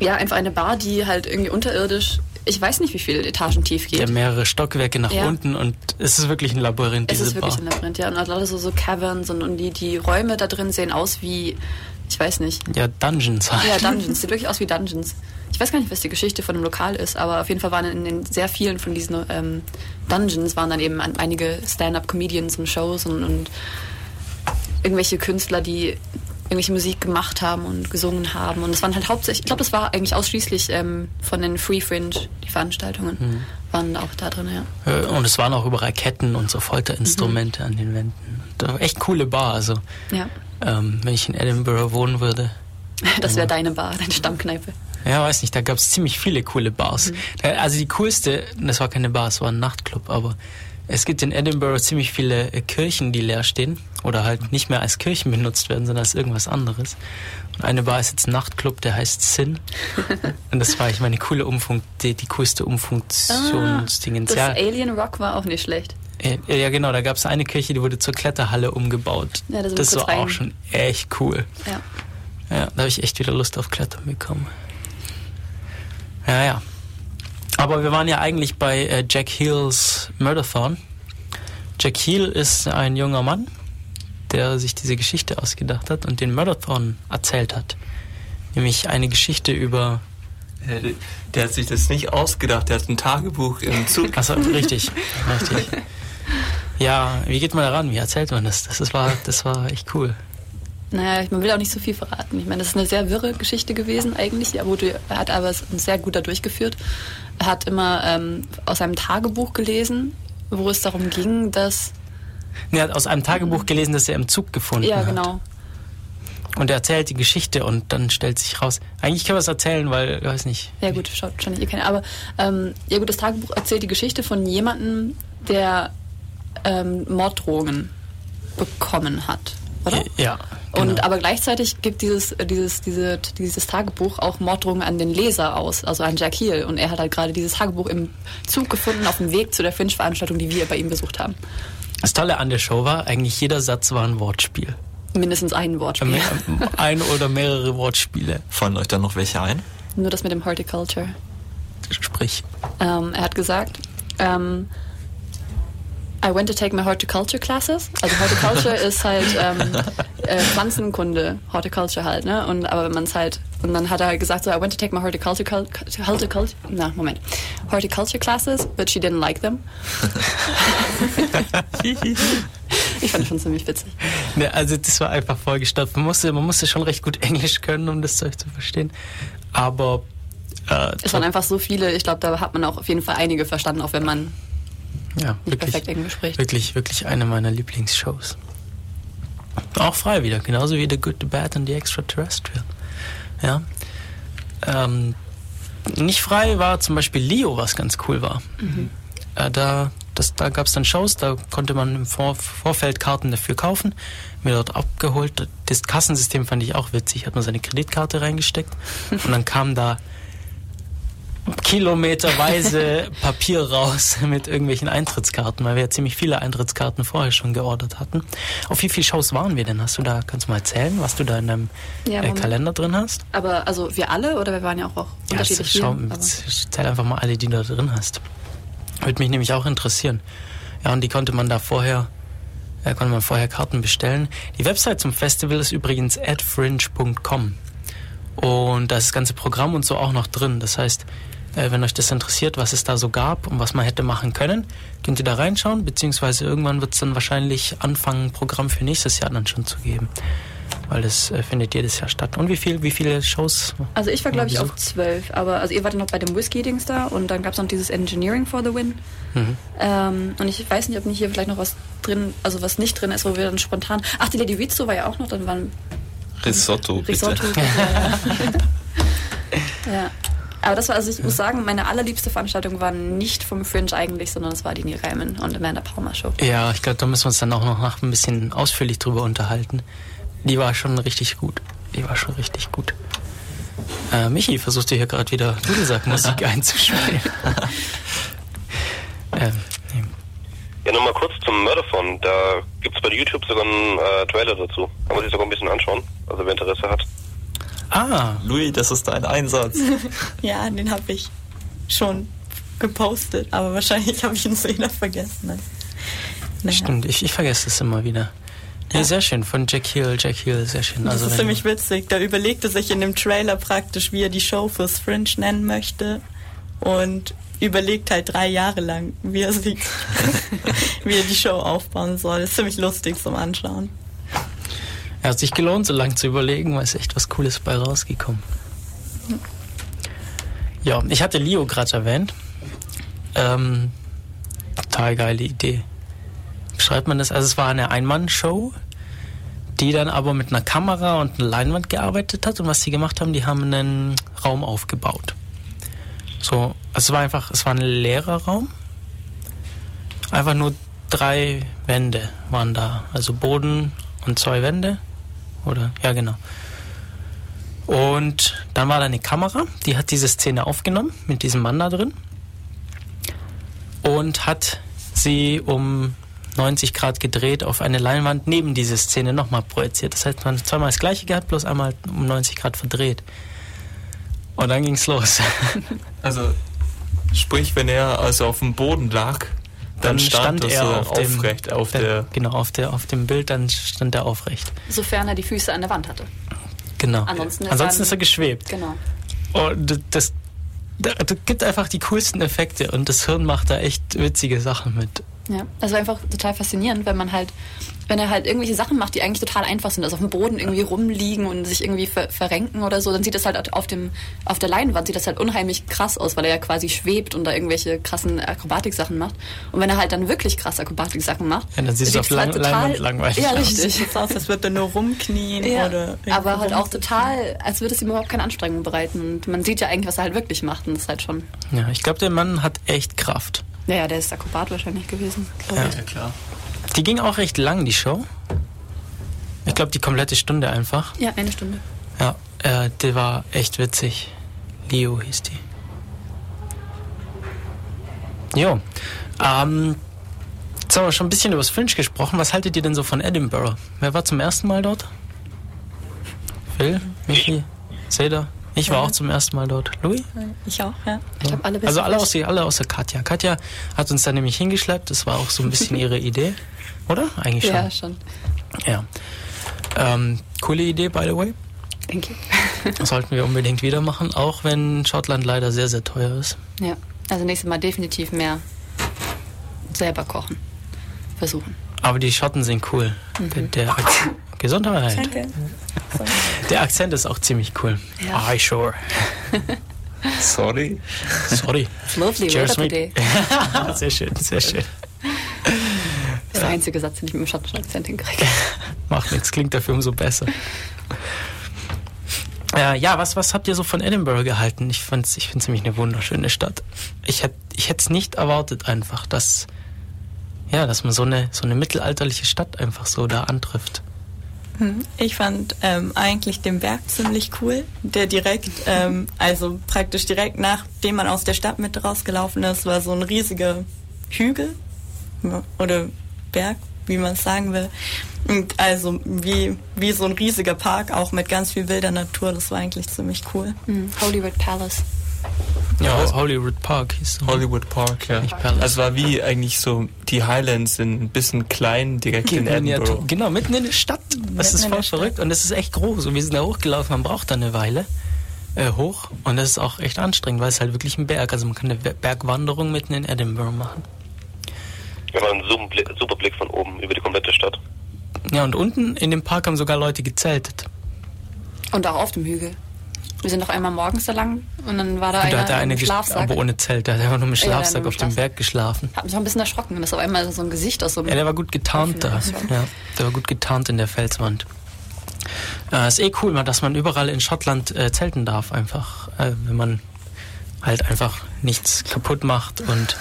ja, einfach eine Bar, die halt irgendwie unterirdisch, ich weiß nicht, wie viele Etagen tief geht. Ja, mehrere Stockwerke nach Ja. unten und es ist wirklich ein Labyrinth, es ist wirklich Bar. ein Labyrinth, ja. Und lauter so, so Caverns und, und die, die Räume da drin sehen aus wie, ich weiß nicht. Ja, Dungeons halt. Ja, Dungeons. Sieht wirklich aus wie Dungeons. Ich weiß gar nicht, was die Geschichte von dem Lokal ist, aber auf jeden Fall waren in den sehr vielen von diesen ähm, Dungeons waren dann eben einige Stand-up-Comedians und Shows und, und irgendwelche Künstler, die irgendwelche Musik gemacht haben und gesungen haben. Und es waren halt hauptsächlich, ich glaube, es war eigentlich ausschließlich ähm, von den Free Fringe, die Veranstaltungen Mhm. waren auch da drin, ja. Äh, Und es waren auch überall Ketten und so Folterinstrumente an den Wänden. Echt coole Bar. Also, Ja, ähm, wenn ich in Edinburgh wohnen würde. das wäre deine Bar, deine Stammkneipe. Ja, weiß nicht, da gab es ziemlich viele coole Bars. Da- Also die coolste, das war keine Bar, es war ein Nachtclub, aber es gibt in Edinburgh ziemlich viele äh, Kirchen, die leer stehen oder halt nicht mehr als Kirchen benutzt werden, sondern als irgendwas anderes. Und eine Bar ist jetzt ein Nachtclub, der heißt Sin. Und das war, ich meine, coole Umfunk, die, die coolste Umfunktionsdingens. Das ja, Alien Rock war auch nicht schlecht. äh, ja, genau, da gab es eine Kirche, die wurde zur Kletterhalle umgebaut. Ja, das kurz war auch rein. schon echt cool. Ja. Ja, da habe ich echt wieder Lust auf Klettern bekommen. Ja, ja. Aber wir waren ja eigentlich bei äh, Jack Heels Murderthon. Jack Heel ist ein junger Mann, der sich diese Geschichte ausgedacht hat und den Murderthon erzählt hat. Nämlich eine Geschichte über. Der, der hat sich das nicht ausgedacht, der hat ein Tagebuch im Zug. Achso, richtig, richtig. Ja, wie geht man daran? Wie erzählt man das? Das ist- war, das war echt cool. Naja, man will auch nicht so viel verraten. Ich meine, das ist eine sehr wirre Geschichte gewesen eigentlich. Er, er hat aber es sehr gut da durchgeführt. Er hat immer ähm, aus einem Tagebuch gelesen, wo es darum ging, dass... Er hat aus einem Tagebuch gelesen, das er im Zug gefunden Ja, hat. genau. Und er erzählt die Geschichte und dann stellt sich raus. Eigentlich können wir es erzählen, weil, ich weiß nicht. Ja gut, schaut wahrscheinlich ihr kennt. Aber ähm, ja gut, das Tagebuch erzählt die Geschichte von jemandem, der ähm, Morddrohungen bekommen hat, oder? Ja. Und genau. aber gleichzeitig gibt dieses, dieses, diese, dieses Tagebuch auch Morddrohungen an den Leser aus, also an Jack Heel. Und er hat halt gerade dieses Tagebuch im Zug gefunden auf dem Weg zu der Fringe-Veranstaltung, die wir bei ihm besucht haben. Das Tolle an der Show war, eigentlich jeder Satz war ein Wortspiel. Mindestens ein Wortspiel. Ein oder mehrere Wortspiele. Fallen euch da noch welche ein? Nur das mit dem Horticulture. Sprich. Ähm, er hat gesagt, ähm, I went to take my horticulture classes. Also Horticulture ist halt ähm, äh, Pflanzenkunde, Horticulture halt, ne? Und aber wenn man es halt und dann hat er halt gesagt, so I went to take my horticulture cul- horticulture na Moment horticulture classes, but she didn't like them. ich fand das schon ziemlich witzig. Ne, also das war einfach vollgestopft. Man musste, man musste schon recht gut Englisch können, um das Zeug zu verstehen. Aber äh, Es waren einfach so viele. Ich glaube, da hat man auch auf jeden Fall einige verstanden, auch wenn man ja, nicht wirklich, perfekt Englisch spricht. wirklich, wirklich eine meiner Lieblingsshows. Auch frei wieder, genauso wie The Good, The Bad und The Extraterrestrial. Ja. Ähm, nicht frei war zum Beispiel Leo, was ganz cool war. Mhm. Äh, da, Das, da gab es dann Shows, da konnte man im Vor Vorfeld Karten dafür kaufen, mir dort abgeholt. Das Kassensystem fand ich auch witzig, hat man seine Kreditkarte reingesteckt und dann kam da kilometerweise Papier raus mit irgendwelchen Eintrittskarten, weil wir ja ziemlich viele Eintrittskarten vorher schon geordert hatten. Auf wie viele Shows waren wir denn? Hast du da, kannst du mal erzählen, was du da in deinem Ja, äh. Kalender drin hast? Aber also wir alle oder wir waren ja auch, auch Ja, unterschiedlich schau, zähl einfach mal alle, die du da drin hast. Würde mich nämlich auch interessieren. Ja, und die konnte man da vorher, äh, konnte man vorher Karten bestellen. Die Website zum Festival ist übrigens adfringe.com. Und da ist das ganze Programm und so auch noch drin. Das heißt, äh, wenn euch das interessiert, was es da so gab und was man hätte machen können, könnt ihr da reinschauen, beziehungsweise irgendwann wird es dann wahrscheinlich anfangen, ein Programm für nächstes Jahr dann schon zu geben. Weil das äh, findet jedes Jahr statt. Und wie viel, wie viele Shows? Also ich war, glaube ich, auf zwölf. Aber also ihr wart ja noch bei dem Whisky-Dings da und dann gab es noch dieses Engineering for the Win. Mhm. Ähm, und ich weiß nicht, ob nicht hier vielleicht noch was drin, also was nicht drin ist, wo wir dann spontan. Ach, die Lady Rizzo war ja auch noch, dann waren Risotto, bitte. Risotto. ja. Aber das war, also ich muss sagen, meine allerliebste Veranstaltung war nicht vom Fringe eigentlich, sondern es war die Neil Gaiman und Amanda Palmer Show. Ja, ich glaube, da müssen wir uns dann auch noch nach ein bisschen ausführlich drüber unterhalten. Die war schon richtig gut. Die war schon richtig gut. Äh, Michi, versuchst du hier gerade wieder Dudelsackmusik einzuspielen? ähm, nee. Ja, nochmal kurz zum Murderphone. Da gibt's bei YouTube sogar einen äh, Trailer dazu. Kann man sich sogar ein bisschen anschauen, also wer Interesse hat. Ah, Louis, das ist dein Einsatz. Ja, den habe ich schon gepostet, aber wahrscheinlich habe ich ihn so wieder vergessen. Ne? Naja. stimmt. Ich, ich vergesse es immer wieder. Nee, Ja. sehr schön. Von Jack Hill. Jack Hill, sehr schön. Das Also ist ziemlich witzig. Da überlegte sich in dem Trailer praktisch, wie er die Show fürs Fringe nennen möchte. Und überlegt halt drei Jahre lang, wie er, sie, wie er die Show aufbauen soll. ist ziemlich lustig zum Anschauen. Er hat sich gelohnt, so lange zu überlegen, weil es echt was Cooles bei rausgekommen. Ja, ich hatte Leo gerade erwähnt. Ähm, total geile Idee. Beschreibt man das? Also es war eine Ein-Mann-Show, die dann aber mit einer Kamera und einer Leinwand gearbeitet hat. Und was die gemacht haben, die haben einen Raum aufgebaut. So, es war einfach, es war ein leerer Raum. Einfach nur drei Wände waren da. Also Boden und zwei Wände. Oder? Ja, genau. Und dann war da eine Kamera, die hat diese Szene aufgenommen mit diesem Mann da drin und hat sie um 90 Grad gedreht auf eine Leinwand neben diese Szene nochmal projiziert. Das heißt, man hat zweimal das gleiche gehabt, bloß einmal um 90 Grad verdreht. Und dann ging's los. Also, sprich, wenn er also auf dem Boden lag, dann, stand, er so auf dem, aufrecht auf dann- der. genau auf der auf dem Bild, dann stand er aufrecht. Sofern er die Füße an der Wand hatte. Genau. Ansonsten ist Ansonsten er- ist er geschwebt. Genau. Und das, das, das gibt einfach die coolsten Effekte und das Hirn macht da echt witzige Sachen mit. Ja, das war einfach total faszinierend, wenn man halt, wenn er halt irgendwelche Sachen macht, die eigentlich total einfach sind, also auf dem Boden irgendwie rumliegen und sich irgendwie ver verrenken oder so, dann sieht das halt auf dem, auf der Leinwand sieht das halt unheimlich krass aus, weil er ja quasi schwebt und da irgendwelche krassen Akrobatik-Sachen macht. Und wenn er halt dann wirklich krass Akrobatik-Sachen macht, Ja, dann sieht es auf halt Lang Leinwand langweilig Ja, aus. richtig. Sieht aus, als würde er nur rumknien Ja, oder. aber halt auch total, als würde es ihm überhaupt keine Anstrengung bereiten. Und man sieht ja eigentlich, was er halt wirklich macht. Und das ist halt schon. Ja, ich glaube, der Mann hat echt Kraft. Naja, der ist Akrobat wahrscheinlich gewesen. Ja. Ja, klar. Die ging auch recht lang, die Show. Ich glaube, die komplette Stunde einfach. Ja, eine Stunde. Ja, äh, die war echt witzig. Leo hieß die. Jo. Ähm, jetzt haben wir schon ein bisschen über das Fringe gesprochen. Was haltet ihr denn so von Edinburgh? Wer war zum ersten Mal dort? Phil? Michi? Seda? Ich war Ja. auch zum ersten Mal dort. Louis? Ich auch, ja. Ich glaube, alle Also alle außer, alle außer Katja. Katja hat uns da nämlich hingeschleppt. Das war auch so ein bisschen ihre Idee. Oder? Eigentlich schon. Ja, schon. Ja. Ähm, coole Idee, by the way. Thank you. Sollten wir unbedingt wieder machen, auch wenn Schottland leider sehr, sehr teuer ist. Ja, also nächstes Mal definitiv mehr selber kochen. Versuchen. Aber die Schotten sind cool. Der, der Akzent, Gesundheit. Danke. Der Akzent ist auch ziemlich cool. Ja. Aye, sure. Sorry. Sorry. It's lovely Cheers, weather today. sehr schön, sehr schön. Das ist der einzige Satz, den ich mit dem schottischen Akzent hinkriege. Macht nichts, klingt dafür umso besser. Äh, ja, was, was habt ihr so von Edinburgh gehalten? Ich, ich finde es nämlich eine wunderschöne Stadt. Ich hätte ich es nicht erwartet einfach, dass ja, dass man so eine, so eine mittelalterliche Stadt einfach so da antrifft. Hm, ich fand ähm, eigentlich den Berg ziemlich cool, der direkt, ähm, also praktisch direkt nachdem man aus der Stadt mit rausgelaufen ist, war so ein riesiger Hügel oder Berg, wie man es sagen will. Und also wie, wie so ein riesiger Park, auch mit ganz viel wilder Natur, das war eigentlich ziemlich cool. Mhm. Holyrood Palace. Ja, Hollywood Park hieß so. Hollywood Park, ja. Palace. Also war wie eigentlich so die Highlands in ein bisschen klein direkt in Miniatur- Edinburgh. Genau, mitten in der Stadt. Das ist in voll der Stadt. verrückt und es ist echt groß. Und wir sind da hochgelaufen, man braucht da eine Weile äh, hoch. Und das ist auch echt anstrengend, weil es halt wirklich ein Berg. Also man kann eine Ber- Bergwanderung mitten in Edinburgh machen. Ja, war ein super Blick, super Blick von oben über die komplette Stadt. Ja, und unten in dem Park haben sogar Leute gezeltet. Und auch auf dem Hügel. Wir sind noch einmal morgens da lang und dann war da Und einer da hat er eine Schlafsack. aber ohne Zelt. Der hat einfach nur mit Ja, Schlafsack mit dem auf dem. Berg geschlafen. Hat mich auch ein bisschen erschrocken, dass auf einmal so ein Gesicht aus so einem Ja, der war gut getarnt da. Ja, der war gut getarnt in der Felswand. Äh, ist eh cool, dass man überall in Schottland äh, zelten darf, einfach, äh, wenn man halt einfach nichts kaputt macht und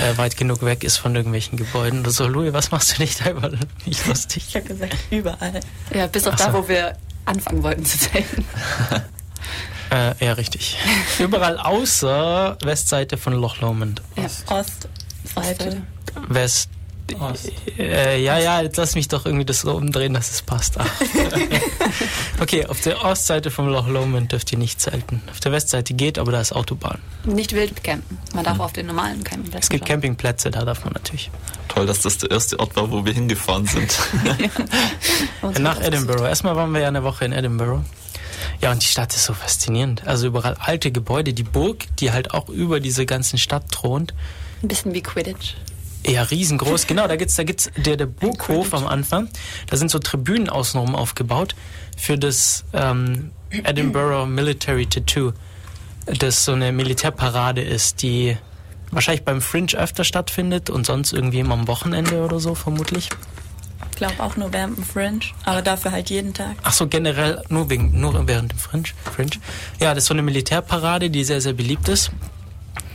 äh, weit genug weg ist von irgendwelchen Gebäuden. Oder so, Louis, was machst du nicht da überall? Nicht lustig. Ich habe gesagt, überall. Ja, bis auf so. da, wo wir anfangen wollten zu zelten. Äh, ja, richtig. Überall außer Westseite von Loch Lomond. Ja. Ostseite. West. Äh, ja, ja, jetzt lass mich doch irgendwie das so umdrehen, dass es passt. Ach. okay, auf der Ostseite vom Loch Lomond dürft ihr nicht zelten. Auf der Westseite geht, aber da ist Autobahn. Nicht wild campen. Man darf auf den normalen Campingplätzen Mhm. Es gibt schauen. Campingplätze, da darf man natürlich. Toll, dass das der erste Ort war, wo wir hingefahren sind. Und Nach Edinburgh. Erstmal waren wir ja eine Woche in Edinburgh. Ja, und die Stadt ist so faszinierend. Also überall alte Gebäude. Die Burg, die halt auch über diese ganzen Stadt thront, Ein bisschen wie Quidditch. Ja, riesengroß. Genau, da gibt's, da gibt's der, der Burghof am Anfang. Da sind so Tribünen außenrum aufgebaut für das ähm, Edinburgh Military Tattoo, das so eine Militärparade ist, die wahrscheinlich beim Fringe öfter stattfindet und sonst irgendwie immer am Wochenende oder so vermutlich. Ich glaube auch nur während dem Fringe, aber dafür halt jeden Tag. Ach so, generell nur wegen nur während dem Fringe. Fringe. Ja, das ist so eine Militärparade, die sehr sehr beliebt ist.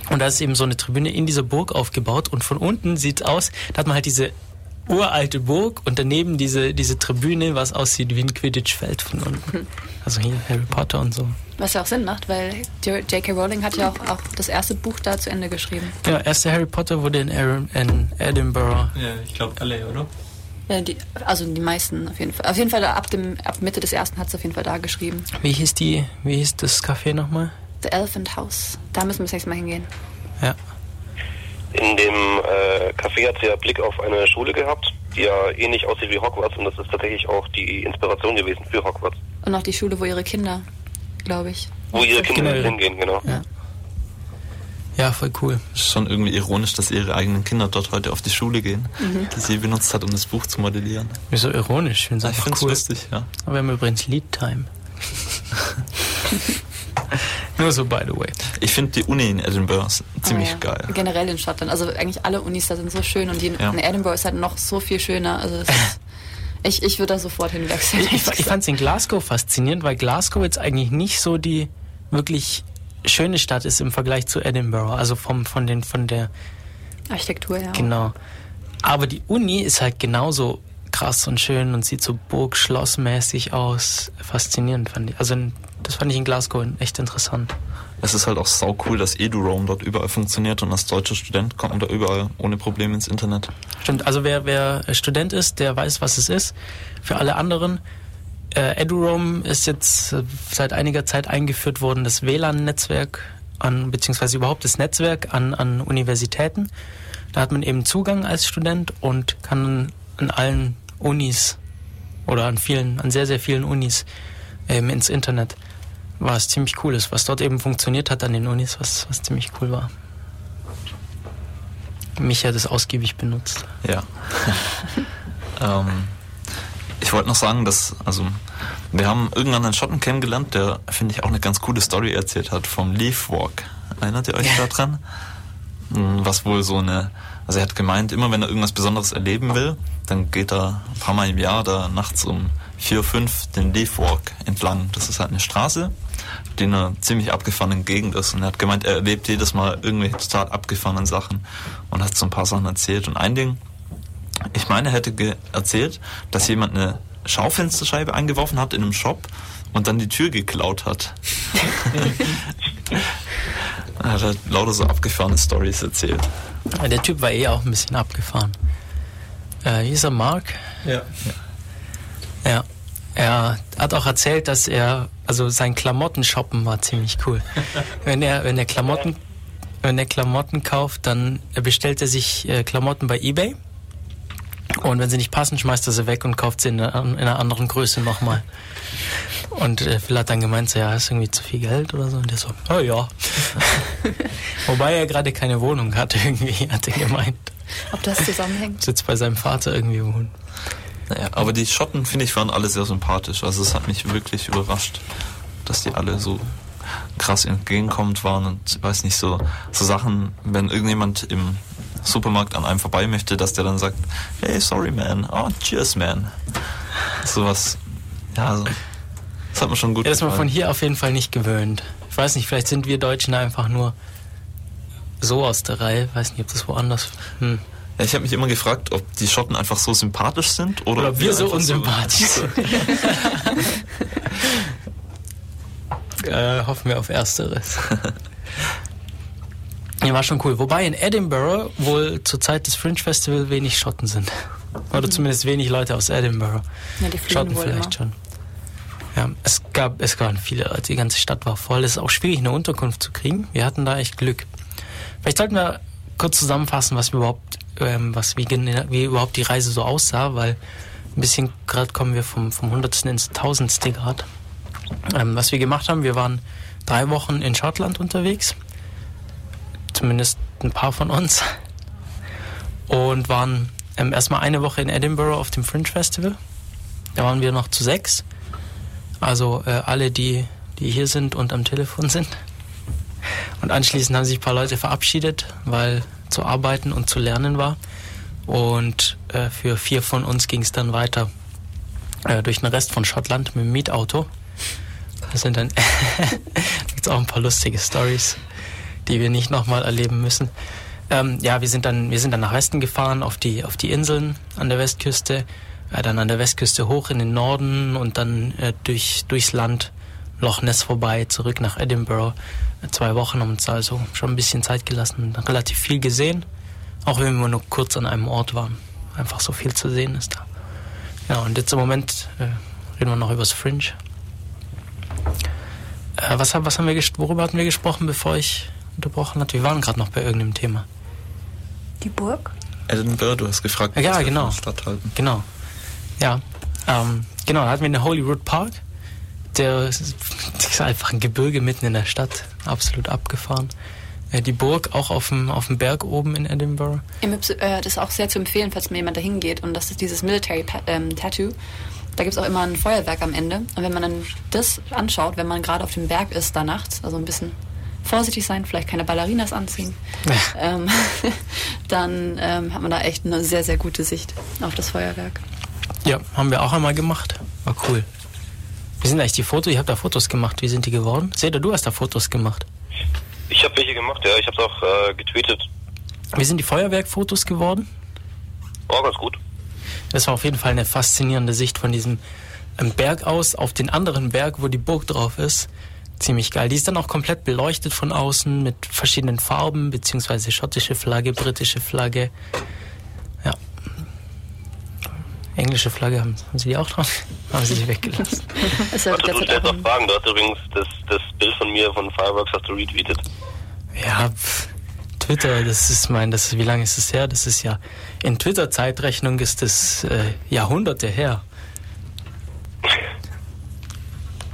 Und da ist eben so eine Tribüne in dieser Burg aufgebaut und von unten sieht aus, da hat man halt diese uralte Burg und daneben diese diese Tribüne, was aussieht wie ein Quidditch-Feld von unten. Also hier Harry Potter und so. Was ja auch Sinn macht, weil J.K. Rowling hat ja auch, auch das erste Buch da zu Ende geschrieben. Ja, erster Harry Potter wurde in, Aaron, in Edinburgh. Ja, ich glaube alle, oder? Ja, die, also die meisten auf jeden Fall. Auf jeden Fall ab, dem, ab Mitte des ersten hat es auf jeden Fall da geschrieben. Wie hieß die? Wie hieß das Café nochmal? The Elephant House. Da müssen wir das nächste Mal hingehen. Ja. In dem äh, Café hat sie ja Blick auf eine Schule gehabt, die ja ähnlich aussieht wie Hogwarts und das ist tatsächlich auch die Inspiration gewesen für Hogwarts. Und auch die Schule, wo ihre Kinder, glaube ich. Wo ihre Kinder Genau. hingehen, genau. Ja. Ja, voll cool. Ist schon irgendwie ironisch, dass ihre eigenen Kinder dort heute auf die Schule gehen, die sie benutzt hat, um das Buch zu modellieren. Wieso ironisch? Ich finde es ich einfach finde es cool. lustig, ja. Aber wir haben übrigens Lead Time. Nur so, by the way. Ich finde die Uni in Edinburgh ziemlich Aber ja, geil. Generell in Schottland. Also eigentlich alle Unis da sind so schön und die in, Ja. in Edinburgh ist halt noch so viel schöner. Also ist, ich, ich würde da sofort hinwechseln. Ich, ich, ich fand es in Glasgow faszinierend, weil Glasgow jetzt eigentlich nicht so die wirklich schöne Stadt ist im Vergleich zu Edinburgh. Also vom, von, den, von der, Architektur, ja. genau. Aber die Uni ist halt genauso krass und schön und sieht so burgschlossmäßig aus. Faszinierend fand ich. Also das fand ich in Glasgow echt interessant. Es ist halt auch sau cool, dass EduRoam dort überall funktioniert und als deutscher Student kommt man da überall ohne Probleme ins Internet. Stimmt, also wer, wer Student ist, der weiß, was es ist. Für alle anderen, äh, EduRoam ist jetzt äh, seit einiger Zeit eingeführt worden, das WLAN-Netzwerk an, beziehungsweise überhaupt das Netzwerk an, an Universitäten. Da hat man eben Zugang als Student und kann an allen Unis oder an vielen, an sehr, sehr vielen Unis ähm, ins Internet. Was ziemlich cool ist, was dort eben funktioniert hat an den Unis, was, was ziemlich cool war. Mich hat es ausgiebig benutzt. Ja. ähm, ich wollte noch sagen, dass, also, wir haben irgendwann einen Schotten kennengelernt, der, finde ich, auch eine ganz coole Story erzählt hat vom Leaf Walk. Erinnert ihr euch Ja. daran? Mm, Was wohl so eine, also er hat gemeint, immer wenn er irgendwas Besonderes erleben will, dann geht er ein paar Mal im Jahr da nachts um vier, fünf den Leaf Walk entlang. Das ist halt eine Straße, die in einer ziemlich abgefahrenen Gegend ist. Und er hat gemeint, er erlebt jedes Mal irgendwelche total abgefahrenen Sachen und hat so ein paar Sachen erzählt. Und ein Ding, ich meine, er hätte erzählt, dass jemand eine Schaufensterscheibe eingeworfen hat in einem Shop und dann die Tür geklaut hat. er hat halt lauter so abgefahrene Stories erzählt. Der Typ war eh auch ein bisschen abgefahren. Äh, hieß er Mark? Ja. ja. Ja. Er hat auch erzählt, dass er, also sein Klamotten-Shoppen war ziemlich cool. wenn er, wenn er Klamotten, wenn er Klamotten kauft, dann bestellt er sich äh, Klamotten bei eBay. Und wenn sie nicht passen, schmeißt er sie weg und kauft sie in einer, in einer anderen Größe nochmal. Und äh, Phil hat dann gemeint, so, ja, ist irgendwie zu viel Geld oder so. Und der so, oh ja. Wobei er gerade keine Wohnung hat, irgendwie, hat er gemeint. Ob das zusammenhängt? Sitzt bei seinem Vater irgendwie wohnen. Naja, aber die Schotten, finde ich, waren alle sehr sympathisch. Also es hat mich wirklich überrascht, dass die alle so krass entgegenkommend waren und weiß nicht, so, so Sachen, wenn irgendjemand im Supermarkt an einem vorbei möchte, dass der dann sagt, hey, sorry man, oh, cheers man. Sowas, ja, so, das hat mir schon gut ja, Das ist man von hier auf jeden Fall nicht gewöhnt. Ich weiß nicht, vielleicht sind wir Deutschen einfach nur so aus der Reihe. Weiß nicht, ob das woanders. Hm. Ja, ich habe mich immer gefragt, ob die Schotten einfach so sympathisch sind oder, Oder ob wir so unsympathisch sind. äh, hoffen wir auf Ersteres. ja, war schon cool. Wobei in Edinburgh wohl zur Zeit des Fringe Festival wenig Schotten sind. Oder zumindest wenig Leute aus Edinburgh. Ja, die Schotten vielleicht immer. schon. Ja, es gab, es waren viele Leute, die ganze Stadt war voll. Es ist auch schwierig, eine Unterkunft zu kriegen. Wir hatten da echt Glück. Vielleicht sollten wir kurz zusammenfassen, was wir überhaupt, ähm, was wie, wie überhaupt die Reise so aussah, weil ein bisschen gerade kommen wir vom, vom Hundertsten ins Tausendste Grad. Ähm, was wir gemacht haben, wir waren drei Wochen in Schottland unterwegs. Zumindest ein paar von uns. Und waren ähm, erstmal eine Woche in Edinburgh auf dem Fringe Festival. Da waren wir noch zu sechs. Also äh, alle, die, die hier sind und am Telefon sind. Und anschließend haben sich ein paar Leute verabschiedet, weil zu arbeiten und zu lernen war. Und äh, für vier von uns ging es dann weiter äh, durch den Rest von Schottland mit dem Mietauto. Das sind dann gibt's auch ein paar lustige Stories, die wir nicht nochmal erleben müssen. Ähm, ja, wir sind dann wir sind dann nach Westen gefahren auf die auf die Inseln an der Westküste, äh, dann an der Westküste hoch in den Norden und dann äh, durch durchs Land Loch Ness vorbei zurück nach Edinburgh. Zwei Wochen haben uns also schon ein bisschen Zeit gelassen, relativ viel gesehen, auch wenn wir nur kurz an einem Ort waren. Einfach so viel zu sehen ist da. Ja, und jetzt im Moment äh, reden wir noch über das Fringe. Äh, was, was haben wir worüber hatten wir gesprochen, bevor ich unterbrochen hatte? Wir waren gerade noch bei irgendeinem Thema. Die Burg? Edinburgh, du hast gefragt, Ja, genau. von der Stadt halten. Genau. Ja. Ähm, genau, da hatten wir den Holyrood Park. Der ist, einfach ein Gebirge mitten in der Stadt. Absolut abgefahren. Äh, die Burg auch auf dem, auf dem Berg oben in Edinburgh. Im äh, das ist auch sehr zu empfehlen, falls mir jemand dahin geht. Und das ist dieses Military ähm, Tattoo. Da gibt es auch immer ein Feuerwerk am Ende. Und wenn man dann das anschaut, wenn man gerade auf dem Berg ist, da nachts, also ein bisschen vorsichtig sein, vielleicht keine Ballerinas anziehen, ähm, dann ähm, hat man da echt eine sehr, sehr gute Sicht auf das Feuerwerk. Ja, haben wir auch einmal gemacht. War cool. Wie sind eigentlich die Fotos? Ich habe da Fotos gemacht. Wie sind die geworden? Seda, du hast da Fotos gemacht. Ich habe welche gemacht, ja. Ich habe es auch äh, getweetet. Wie sind die Feuerwerkfotos geworden? War ganz gut. Das war auf jeden Fall eine faszinierende Sicht von diesem ähm, Berg aus auf den anderen Berg, wo die Burg drauf ist. Ziemlich geil. Die ist dann auch komplett beleuchtet von außen mit verschiedenen Farben, beziehungsweise schottische Flagge, britische Flagge. Ja. Englische Flagge, haben, haben sie die auch drauf? haben sie die weggelassen. Ist ja Also, du stellst auch Fragen. Du hast übrigens das, das Bild von mir von Fireworks hast du retweetet. Ja, pff, Twitter, das ist mein, das ist, wie lange ist es her? Das ist ja, in Twitter-Zeitrechnung ist das äh, Jahrhunderte her.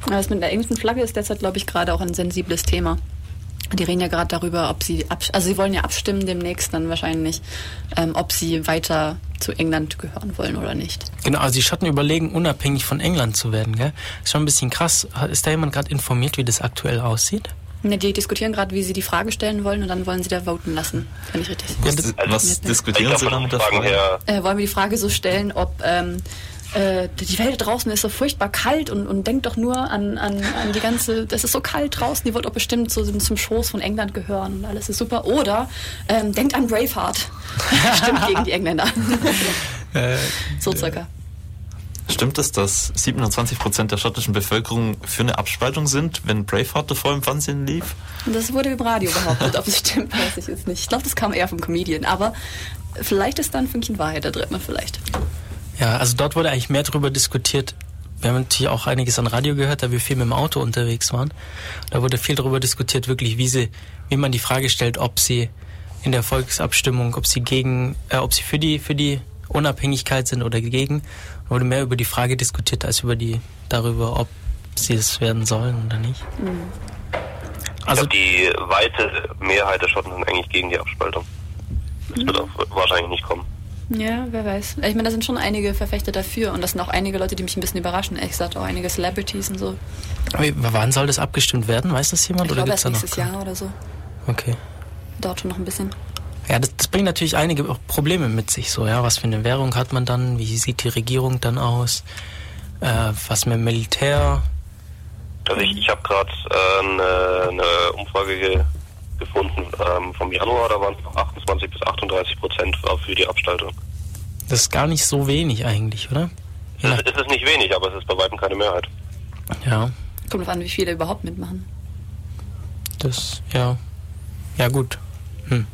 Ja, Das mit der englischen Flagge ist derzeit, glaube ich, gerade auch ein sensibles Thema. Die reden ja gerade darüber, ob sie, also sie wollen ja abstimmen demnächst dann wahrscheinlich, ähm, ob sie weiter zu England gehören wollen oder nicht. Genau, also die Schotten überlegen, unabhängig von England zu werden, gell? Ist schon ein bisschen krass. Ist da jemand gerade informiert, wie das aktuell aussieht? Ne, die diskutieren gerade, wie sie die Frage stellen wollen und dann wollen sie da voten lassen, wenn ich richtig. Was, das- was diskutieren Sie dann mit von der Umfragen Frage? her, Äh, wollen wir die Frage so stellen, ob ähm, äh, die Welt draußen ist so furchtbar kalt und, und denkt doch nur an, an, an die ganze, das ist so kalt draußen, die wird doch bestimmt so zum Schoß von England gehören und alles ist super. Oder ähm, denkt an Braveheart. Stimmt gegen die Engländer. Äh, so circa. Stimmt es, dass 27 Prozent der schottischen Bevölkerung für eine Abspaltung sind, wenn Braveheart davor im Fernsehen lief? Das wurde im Radio behauptet. Ob es stimmt, weiß ich jetzt nicht. Ich glaube, das kam eher vom Comedian. Aber vielleicht ist da ein Fünkchen Wahrheit da drin, vielleicht. Ja, also dort wurde eigentlich mehr darüber diskutiert. Wir haben natürlich auch einiges an Radio gehört, da wir viel mit dem Auto unterwegs waren. Da wurde viel darüber diskutiert, wirklich, wie sie, wie man die Frage stellt, ob sie in der Volksabstimmung, ob sie gegen, äh, ob sie für die, für die Unabhängigkeit sind oder gegen wurde mehr über die Frage diskutiert als über die darüber, ob sie es werden sollen oder nicht. Mhm. Also ich glaube, die weite Mehrheit der Schotten sind eigentlich gegen die Abspaltung. Das mhm. wird auch wahrscheinlich nicht kommen. Ja, wer weiß. Ich meine, da sind schon einige Verfechter dafür und das sind auch einige Leute, die mich ein bisschen überraschen. Ehrlich gesagt, auch einige Celebrities und so. Aber wann soll das abgestimmt werden? Weiß das jemand? Ich oder glaube, erst nächstes Jahr oder so. Okay. Dauert schon noch ein bisschen. Ja, das, das bringt natürlich einige Probleme mit sich. So, ja, was für eine Währung hat man dann? Wie sieht die Regierung dann aus? Äh, was mit Militär? Also ich, ich habe gerade äh, eine, eine, Umfrage ge gefunden ähm, vom Januar, da waren es noch 28 bis 38 Prozent für die Abstaltung. Das ist gar nicht so wenig eigentlich, oder? Ja. Es, ist, es ist nicht wenig, aber es ist bei weitem keine Mehrheit. Ja. Kommt drauf an, wie viele überhaupt mitmachen. Das, ja. Ja, gut. Hm.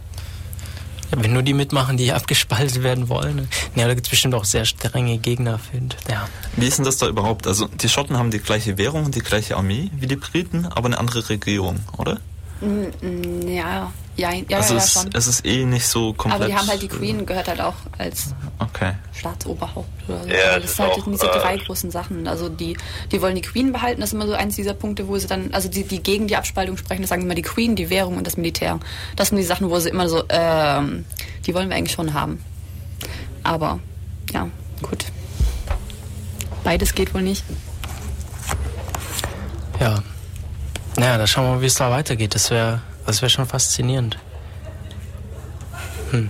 Wenn nur die mitmachen, die abgespalten werden wollen. Ja, da gibt es bestimmt auch sehr strenge Gegner. Find. Ja. Wie ist denn das da überhaupt? Also die Schotten haben die gleiche Währung und die gleiche Armee wie die Briten, aber eine andere Regierung, oder? Mm, mm, ja, ja, ja, also ja, es, schon. es ist eh nicht so komplett. Aber die haben halt die Queen gehört halt auch als okay. Staatsoberhaupt. Oder so. Ja, das, sind halt diese drei großen Sachen. Also die, die wollen die Queen behalten, das ist immer so eins dieser Punkte, wo sie dann, also die, die gegen die Abspaltung sprechen, das sagen immer die Queen, die Währung und das Militär. Das sind die Sachen, wo sie immer so, ähm, die wollen wir eigentlich schon haben. Aber ja, gut. Beides geht wohl nicht. Ja. Naja, da schauen wir mal, wie es da weitergeht. Das wäre das wäre schon faszinierend. Hm.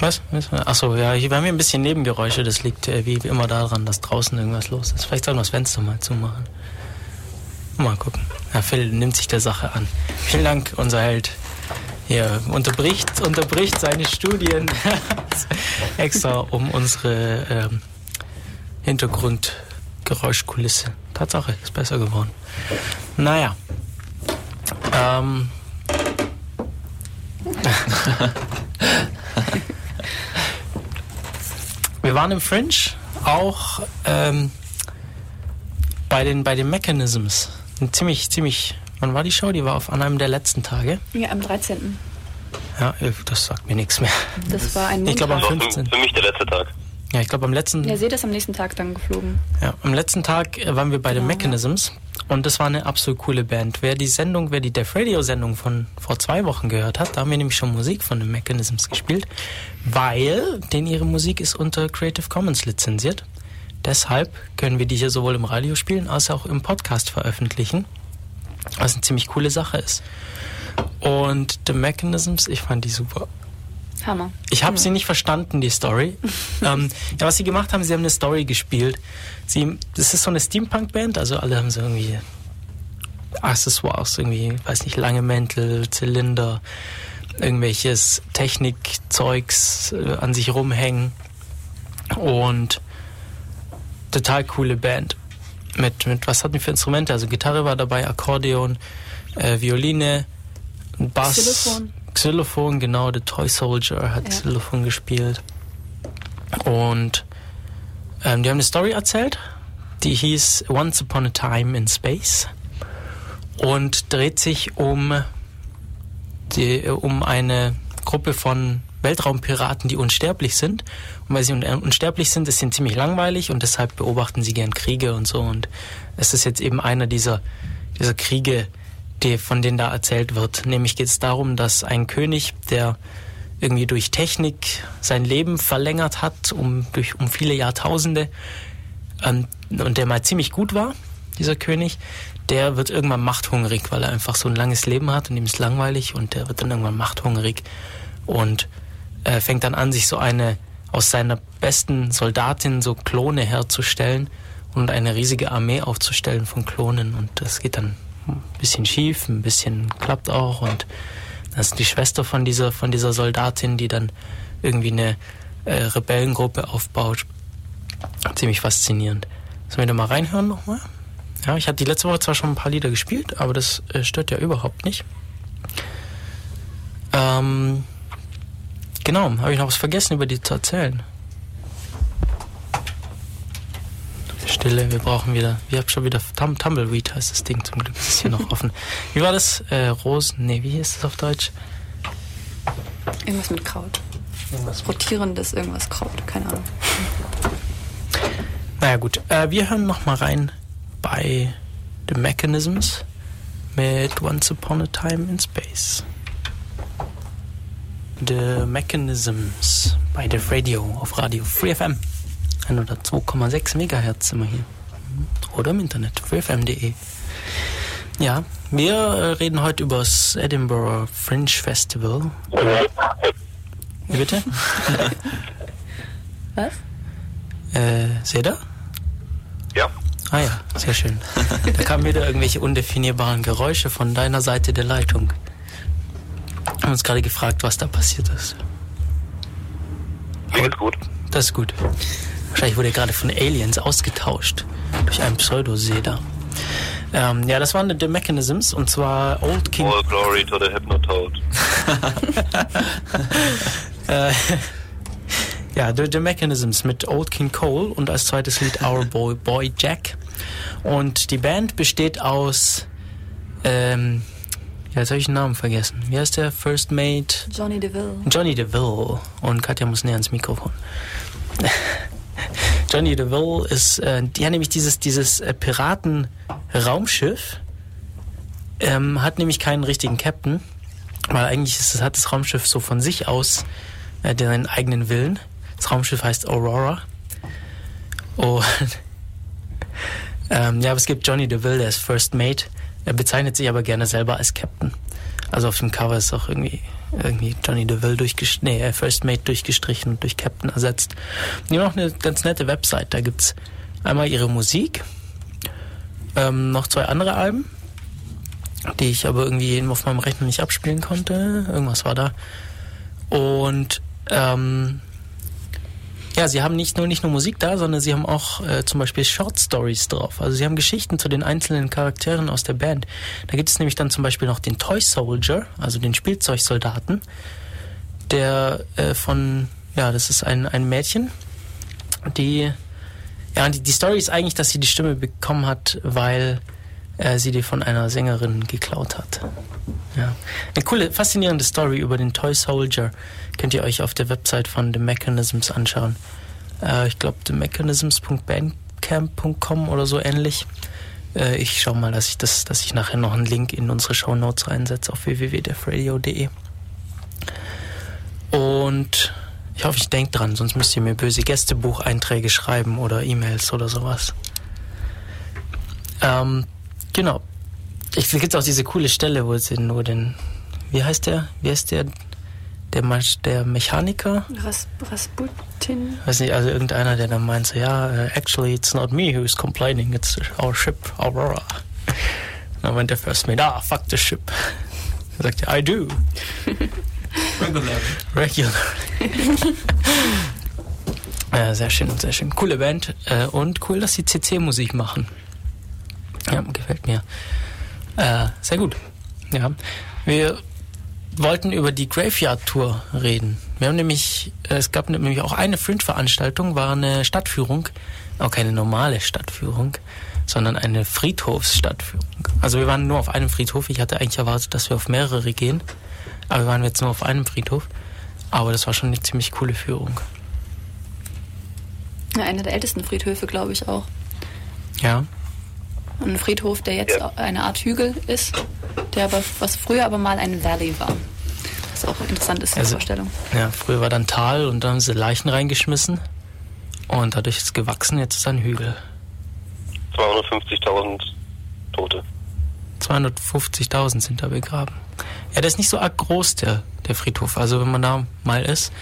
Was? Achso, ja, hier, wir haben hier ein bisschen Nebengeräusche. Das liegt äh, wie immer daran, dass draußen irgendwas los ist. Vielleicht sollten wir das Fenster mal zumachen. Mal gucken. Ja, Phil nimmt sich der Sache an. Vielen Dank, unser Held. Hier unterbricht, unterbricht seine Studien extra um unsere ähm, Hintergrundgeräuschkulisse. Tatsache, ist besser geworden. Naja. Ähm. Wir waren im Fringe auch ähm, bei den bei den Mechanisms. ziemlich, ziemlich. Wann war die Show? Die war auf an einem der letzten Tage. Ja, am 13. Ja, das sagt mir nichts mehr. Das war ein Montag. Ich glaube am 15. Für mich der letzte Tag. Ja, ich glaube am letzten. Ja, seht das am nächsten Tag dann geflogen. Ja, am letzten Tag waren wir bei den Mechanisms und das war eine absolut coole Band. Wer die Sendung, wer die Def Radio Sendung von vor zwei Wochen gehört hat, da haben wir nämlich schon Musik von den Mechanisms gespielt, weil denn ihre Musik ist unter Creative Commons lizenziert. Deshalb können wir die hier sowohl im Radio spielen als auch im Podcast veröffentlichen, was eine ziemlich coole Sache ist. Und The Mechanisms, ich fand die super. Hammer. Ich habe sie nicht verstanden, die Story. ähm, ja, was sie gemacht haben, sie haben eine Story gespielt. Sie, das ist so eine Steampunk-Band, also alle haben so irgendwie Accessoires, irgendwie, weiß nicht, lange Mäntel, Zylinder, irgendwelches Technikzeugs äh, an sich rumhängen. Und total coole Band. Mit, mit was hatten die für Instrumente? Also Gitarre war dabei, Akkordeon, äh, Violine, Bass. Xylophon. Xylophon, genau, The Toy Soldier hat ja. Xylophon gespielt. Und ähm, die haben eine Story erzählt, die hieß Once Upon a Time in Space und dreht sich um, die, um eine Gruppe von Weltraumpiraten, die unsterblich sind. Und weil sie unsterblich sind, ist ihnen ziemlich langweilig und deshalb beobachten sie gern Kriege und so. Und es ist jetzt eben einer dieser, dieser Kriege, die, von denen da erzählt wird. Nämlich geht es darum, dass ein König, der irgendwie durch Technik sein Leben verlängert hat, um, durch, um viele Jahrtausende, ähm, und der mal ziemlich gut war, dieser König, der wird irgendwann machthungrig, weil er einfach so ein langes Leben hat und ihm ist langweilig und der wird dann irgendwann machthungrig und äh, fängt dann an, sich so eine aus seiner besten Soldatin so Klone herzustellen und eine riesige Armee aufzustellen von Klonen und das geht dann ein bisschen schief, ein bisschen klappt auch und das ist die Schwester von dieser, von dieser Soldatin, die dann irgendwie eine äh, Rebellengruppe aufbaut. Ziemlich faszinierend. Sollen wir da mal reinhören nochmal? Ja, ich hatte die letzte Woche zwar schon ein paar Lieder gespielt, aber das äh, stört ja überhaupt nicht. Ähm, genau, habe ich noch was vergessen über die zu erzählen? Stille, wir brauchen wieder, wir haben schon wieder Tum Tumbleweed heißt das Ding, zum Glück ist es hier noch offen. Wie war das? Äh, Rosen, nee, wie hieß das auf Deutsch? Irgendwas mit Kraut. Irgendwas Rotierendes, irgendwas Kraut, keine Ahnung. Naja gut, äh, wir hören noch mal rein bei The Mechanisms mit Once Upon a Time in Space. The Mechanisms bei The Radio auf Radio Free FM. 102,6 Megahertz immer hier. Oder im Internet, freefm.de. Ja, wir äh, reden heute über das Edinburgh Fringe Festival. Wie bitte? Was? Äh, seht ihr? Ja. Ah ja, sehr schön. Da kamen wieder irgendwelche undefinierbaren Geräusche von deiner Seite der Leitung. Wir haben uns gerade gefragt, was da passiert ist. Mir geht's gut. Das ist gut. Wahrscheinlich wurde er gerade von Aliens ausgetauscht durch einen Pseudoseder. Ähm, ja, das waren The Mechanisms und zwar Old King. All glory to the Hypnotoad. äh, ja, The, The Mechanisms mit Old King Cole und als zweites Lied Our Boy, Boy Jack. Und die Band besteht aus. Ähm, ja, jetzt habe ich den Namen vergessen. Wie heißt der? First Mate? Johnny DeVille. Johnny DeVille. Und Katja muss näher ans Mikrofon. Johnny DeVille ist, äh, die hat nämlich dieses, dieses äh, Piraten-Raumschiff, ähm, hat nämlich keinen richtigen Captain, weil eigentlich ist, hat das Raumschiff so von sich aus äh, seinen eigenen Willen. Das Raumschiff heißt Aurora. Und ähm, ja, aber es gibt Johnny DeVille, der ist First Mate. Er bezeichnet sich aber gerne selber als Captain. Also auf dem Cover ist auch irgendwie irgendwie Johnny DeVille durchgestrichen, nee, äh, First Mate durchgestrichen und durch Captain ersetzt. Die haben auch eine ganz nette Website. Da gibt's einmal ihre Musik, ähm, noch zwei andere Alben, die ich aber irgendwie auf meinem Rechner nicht abspielen konnte. Irgendwas war da. Und ähm, ja, sie haben nicht nur nicht nur Musik da, sondern sie haben auch äh, zum Beispiel Short Stories drauf. Also sie haben Geschichten zu den einzelnen Charakteren aus der Band. Da gibt es nämlich dann zum Beispiel noch den Toy Soldier, also den Spielzeugsoldaten, der äh, von ja, das ist ein ein Mädchen, die ja die, die Story ist eigentlich, dass sie die Stimme bekommen hat, weil äh, sie die von einer Sängerin geklaut hat. Ja. Eine coole, faszinierende Story über den Toy Soldier könnt ihr euch auf der Website von The Mechanisms anschauen. Äh, ich glaube, themechanisms.bandcamp.com oder so ähnlich. Äh, ich schaue mal, dass ich das, dass ich nachher noch einen Link in unsere Show Notes reinsetze auf www.defradio.de. Und ich hoffe, ich denke dran, sonst müsst ihr mir böse Gästebucheinträge schreiben oder E-Mails oder sowas. Ähm, genau. Ich gibt auch diese coole Stelle, wo sie nur den, wie heißt der, wie heißt der, der, der Mechaniker? Ras Rasputin? Weiß nicht, also irgendeiner, der dann meint, so, ja, uh, actually it's not me who's complaining, it's our ship, Aurora. Und dann meint der First Mate, ah, fuck the ship. Er sagt ja, I do. Regular. Regular. ja, sehr schön, sehr schön. Coole Band äh, und cool, dass sie CC-Musik machen. Ja, gefällt mir. Äh, sehr gut. Ja. Wir wollten über die Graveyard Tour reden. Wir haben nämlich, äh, es gab nämlich auch eine Fringe-Veranstaltung, war eine Stadtführung, auch keine normale Stadtführung, sondern eine Friedhofsstadtführung. Also wir waren nur auf einem Friedhof. Ich hatte eigentlich erwartet, dass wir auf mehrere gehen, aber wir waren jetzt nur auf einem Friedhof. Aber das war schon eine ziemlich coole Führung. Ja, einer der ältesten Friedhöfe, glaube ich auch. Ja. Ein Friedhof, der jetzt ja. eine Art Hügel ist, der aber, was früher aber mal ein Valley war. Was auch interessant ist, die also, Vorstellung. Ja, früher war dann Tal und dann haben sie Leichen reingeschmissen und dadurch ist es gewachsen, jetzt ist ein Hügel. 250.000 Tote. 250.000 sind da begraben. Ja, der ist nicht so arg groß, der, der Friedhof. Also wenn man da mal ist,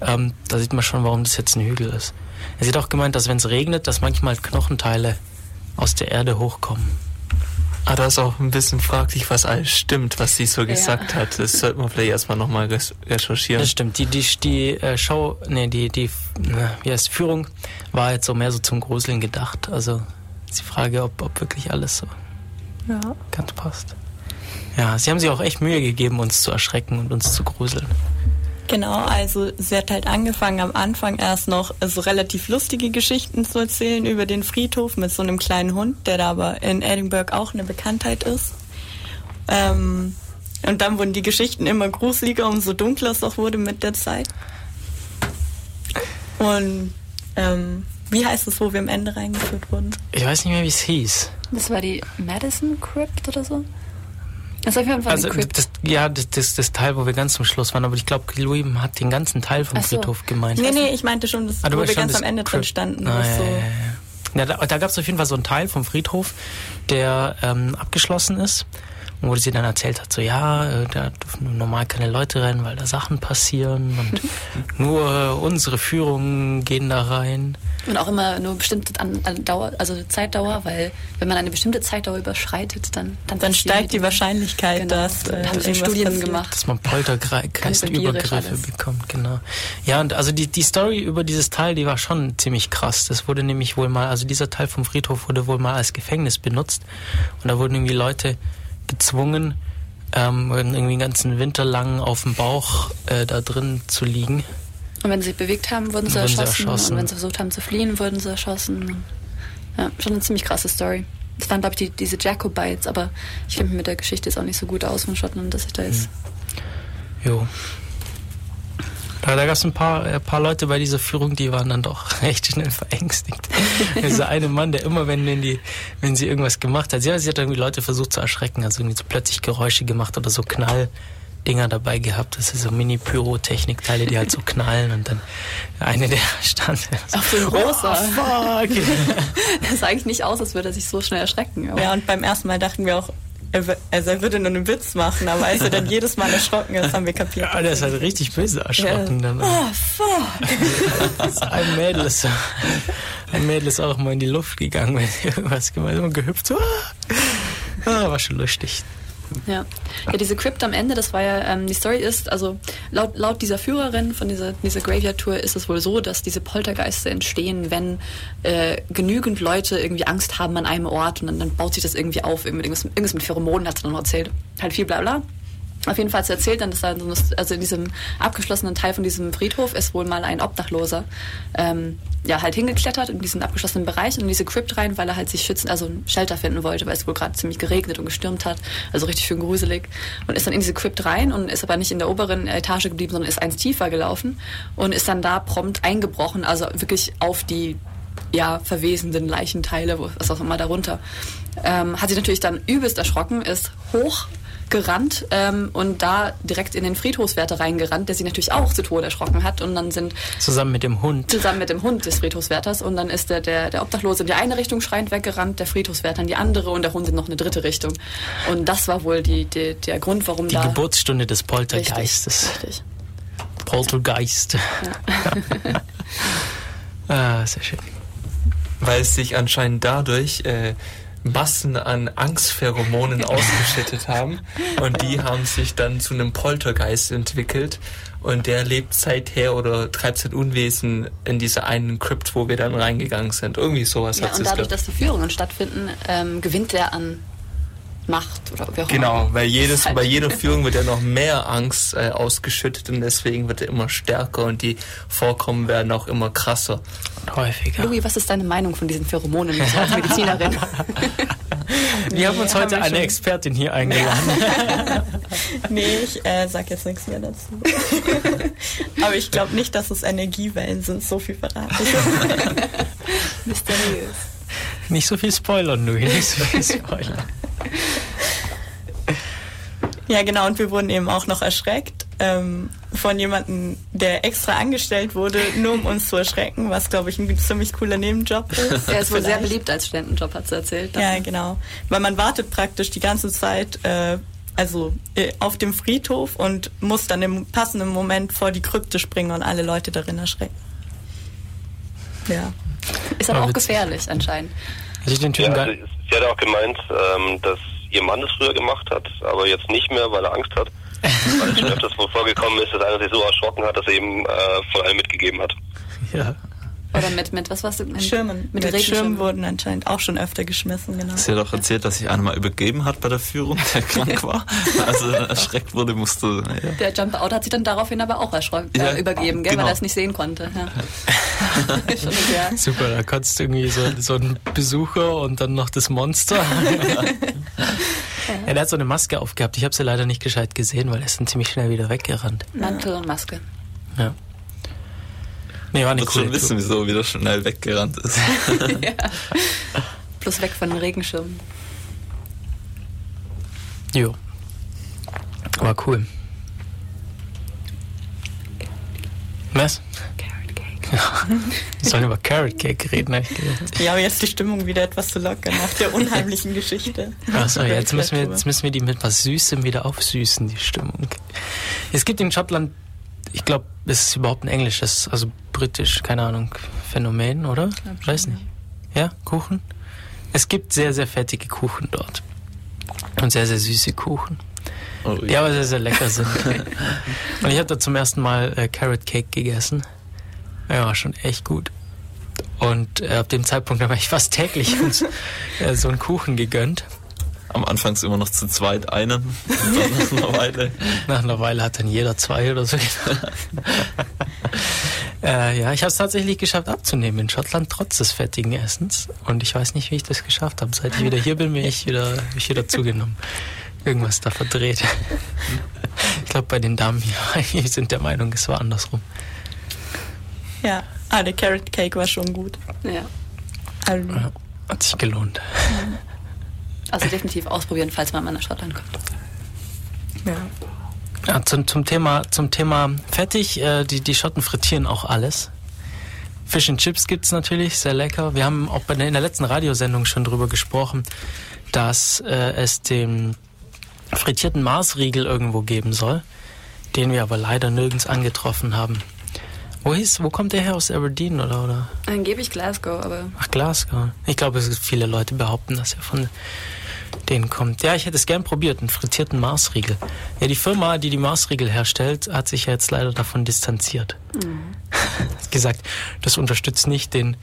ähm, da sieht man schon, warum das jetzt ein Hügel ist. Er sieht auch gemeint, dass wenn es regnet, dass manchmal Knochenteile aus der Erde hochkommen. Ah, da ist auch ein bisschen fraglich, was alles stimmt, was sie so gesagt ja. hat. Das sollte man vielleicht erstmal nochmal recherchieren. Das stimmt. Die, die, die äh, Show, nee, die, die, wie heißt Führung war jetzt so mehr so zum Gruseln gedacht. Also ist die Frage, ob, ob wirklich alles so ja. ganz passt. Ja, sie haben sich auch echt Mühe gegeben, uns zu erschrecken und uns zu gruseln. Genau, also sie hat halt angefangen am Anfang erst noch so relativ lustige Geschichten zu erzählen über den Friedhof mit so einem kleinen Hund, der da aber in Edinburgh auch eine Bekanntheit ist. Ähm, und dann wurden die Geschichten immer gruseliger, umso dunkler es auch wurde mit der Zeit. Und ähm, wie heißt es, wo wir am Ende reingeführt wurden? Ich weiß nicht mehr, wie es hieß. Das war die Madison Crypt oder so? Das ist auf jeden Fall also, das, ja, das, das, das Teil, wo wir ganz zum Schluss waren, aber ich glaube, Louis hat den ganzen Teil vom so. Friedhof gemeint. Nee, nee, ich meinte schon, das, ah, wo wir ganz am Ende drin standen. Ah, ja, so. ja, ja. ja, da, da gab es auf jeden Fall so einen Teil vom Friedhof, der ähm, abgeschlossen ist wo sie dann erzählt hat, so ja, äh, da dürfen normal keine Leute rein, weil da Sachen passieren und nur äh, unsere Führungen gehen da rein. Und auch immer nur bestimmte Dauer, also Zeitdauer, weil wenn man eine bestimmte Zeitdauer überschreitet, dann dann, dann steigt die Wahrscheinlichkeit, genau. dass äh, haben sie Studien passiert. gemacht, dass man Poltergeistübergriffe bekommt, genau. Ja, und also die die Story über dieses Teil, die war schon ziemlich krass. Das wurde nämlich wohl mal, also dieser Teil vom Friedhof wurde wohl mal als Gefängnis benutzt und da wurden irgendwie Leute gezwungen, ähm, irgendwie den ganzen Winter lang auf dem Bauch äh, da drin zu liegen. Und wenn sie sich bewegt haben, wurden sie, erschossen. sie erschossen. Und wenn sie versucht haben zu fliehen, wurden sie erschossen. Ja, schon eine ziemlich krasse Story. Das waren, glaube ich, die, diese Jacobites, aber ich kenne mich mit der Geschichte jetzt auch nicht so gut aus von Schottland, dass ich da jetzt. Mhm. Jo. Da, da gab es ein paar, ein paar Leute bei dieser Führung, die waren dann doch recht schnell verängstigt. Dieser eine Mann, der immer, wenn, wenn, die, wenn sie irgendwas gemacht hat, sie, sie hat irgendwie Leute versucht zu erschrecken, also irgendwie so plötzlich Geräusche gemacht oder so Knall. Dinger dabei gehabt. Das sind so Mini-Pyrotechnik-Teile, die halt so knallen und dann eine der stand. Auf so ein rosa. Oh, fuck. das sah eigentlich nicht aus, als würde er sich so schnell erschrecken. ja, und beim ersten Mal dachten wir auch, also er würde nur einen Witz machen, aber als er dann jedes Mal erschrocken ist, haben wir kapiert. Ja, der ist halt richtig böse erschrocken. Ja. Dann. Oh, fuck. ein Mädel ist, ein Mädel ist auch mal in die Luft gegangen, wenn irgendwas gemacht hat, gehüpft. So. Ah, war schon lustig. Ja. ja, diese Crypt am Ende, das war ja, ähm, die Story ist, also laut, laut dieser Führerin von dieser, dieser Graveyard-Tour ist es wohl so, dass diese Poltergeiste entstehen, wenn äh, genügend Leute irgendwie Angst haben an einem Ort und dann, dann baut sich das irgendwie auf, irgendwas, irgendwas mit Pheromonen hat sie dann noch erzählt. Halt viel bla bla. Auf jeden Fall hat sie erzählt dann, dass da also in diesem abgeschlossenen Teil von diesem Friedhof ist wohl mal ein Obdachloser ähm, ja halt hingeklettert in diesen abgeschlossenen Bereich und in diese Crypt rein, weil er halt sich schützen, also ein Shelter finden wollte, weil es wohl gerade ziemlich geregnet und gestürmt hat, also richtig schön gruselig und ist dann in diese Crypt rein und ist aber nicht in der oberen Etage geblieben, sondern ist eins tiefer gelaufen und ist dann da prompt eingebrochen, also wirklich auf die ja, verwesenden Leichenteile, was auch immer darunter. Ähm, hat sich natürlich dann übelst erschrocken, ist hoch gerannt ähm, und da direkt in den Friedhofswärter reingerannt, der sich natürlich auch zu Tode erschrocken hat. Und dann sind. Zusammen mit dem Hund. Zusammen mit dem Hund des Friedhofswärters. Und dann ist der, der, der Obdachlose in die eine Richtung schreiend weggerannt, der Friedhofswärter in die andere und der Hund in noch eine dritte Richtung. Und das war wohl die, die der Grund, warum die da. Die Geburtsstunde des Poltergeistes. Richtig. richtig. Poltergeist. Ja. ah, sehr schön. Weil es sich anscheinend dadurch. Äh, Massen an Angstpheromonen ausgeschüttet haben. Und die haben sich dann zu einem Poltergeist entwickelt. Und der lebt seither oder treibt sein Unwesen in dieser einen Crypt, wo wir dann reingegangen sind. Irgendwie sowas ja, hat Und dadurch, dass die Führungen stattfinden, ähm, gewinnt er an Macht oder wie auch Genau, weil jedes, bei jeder Führung wird ja noch mehr Angst äh, ausgeschüttet und deswegen wird er immer stärker und die Vorkommen werden auch immer krasser. Und häufiger. Louis, was ist deine Meinung von diesen Pheromonen als Medizinerin? Wir haben uns heute haben eine Expertin hier eingeladen. nee, ich äh, sag jetzt nichts mehr dazu. Aber ich glaube nicht, dass es Energiewellen sind, so viel verraten. Mysteriös. Nicht so viel spoilern, Louis, nicht so viel spoilern. Ja, genau, und wir wurden eben auch noch erschreckt ähm, von jemandem, der extra angestellt wurde, nur um uns zu erschrecken, was, glaube ich, ein ziemlich cooler Nebenjob ist. Er ist wohl sehr beliebt als Studentenjob, hat sie erzählt. Ja, genau. Weil man wartet praktisch die ganze Zeit äh, also äh, auf dem Friedhof und muss dann im passenden Moment vor die Krypte springen und alle Leute darin erschrecken. Ja. Ist aber auch gefährlich anscheinend. Also ja, also, sie hat auch gemeint, ähm, dass ihr Mann es früher gemacht hat, aber jetzt nicht mehr, weil er Angst hat. weil es schon öfters so vorgekommen ist, dass einer sich so erschrocken hat, dass er eben äh, von allem mitgegeben hat. Ja. Oder mit, mit was war's? Mit Schirmen. Mit, Mit, Schirmen Regenschirmen. wurden anscheinend auch schon öfter geschmissen, genau. Sie hat auch erzählt, dass sich einer mal übergeben hat bei der Führung, der krank war. Also erschreckt wurde, musste. Ja. Der Jumper Out hat sich dann daraufhin aber auch erschrocken, Ja, äh, übergeben, gell, genau. weil er es nicht sehen konnte. Ja. Super, da konntest du irgendwie so, so einen Besucher und dann noch das Monster. ja, der hat so eine Maske aufgehabt. Ich habe sie leider nicht gescheit gesehen, weil er ist dann ziemlich schnell wieder weggerannt. Mantel und Maske. Ja. Nee, war Wird coole schon wissen, wieso er wieder schnell weggerannt ist. ja. Plus weg von den Regenschirmen. Jo. War cool. Was? Carrot Cake. Ja. Wir sollen über Carrot Cake reden, hab ich gedacht. Ja, aber jetzt die Stimmung wieder etwas zu lockern nach der unheimlichen Geschichte. Achso, ja, jetzt müssen, wir, jetzt müssen wir die mit was Süßem wieder aufsüßen, die Stimmung. Es gibt in Schottland, ich glaube, es ist überhaupt ein englisches, also britisch, keine Ahnung, Phänomen, oder? Glaub Weiß nicht. Ja, Kuchen? Es gibt sehr, sehr fettige Kuchen dort. Und sehr, sehr süße Kuchen. Oh, Die aber sehr, sehr lecker sind. Und ich habe da zum ersten Mal äh, Carrot Cake gegessen. Ja, war schon echt gut. Und äh, ab dem Zeitpunkt habe ich fast täglich uns, äh, so einen Kuchen gegönnt. Am Anfang immer noch zu zweit einen. Und dann nach einer Weile. Nach einer Weile hat dann jeder zwei oder so. äh, ja, ich habe es tatsächlich geschafft abzunehmen in Schottland, trotz des fettigen Essens. Und ich weiß nicht, wie ich das geschafft habe. Seit ich wieder hier bin, bin ich wieder, bin ich wieder zugenommen. Irgendwas da verdreht. Ich glaube, bei den Damen hier die sind der Meinung, es war andersrum. Ja, ah, der Carrot Cake war schon gut. Ja. Also, Ja, hat sich gelohnt. Also definitiv ausprobieren, falls man mal nach Schottland kommt. ja. Ja, zum, zum, Thema, zum Thema fettig, äh, die, die Schotten frittieren auch alles. Fish and Chips gibt's natürlich, sehr lecker. Wir haben auch bei der, in der letzten Radiosendung schon drüber gesprochen, dass äh, es den frittierten Marsriegel irgendwo geben soll, den wir aber leider nirgends angetroffen haben. Wo, hieß, wo kommt der her? Aus Aberdeen oder? oder? Angeblich Glasgow, aber Ach, Glasgow. Ich glaube, es gibt viele Leute behaupten, dass er von denen kommt. Ja, ich hätte es gern probiert, einen frittierten Marsriegel. Ja, die Firma, die die Marsriegel herstellt, hat sich ja jetzt leider davon distanziert. Hat gesagt, das unterstützt nicht den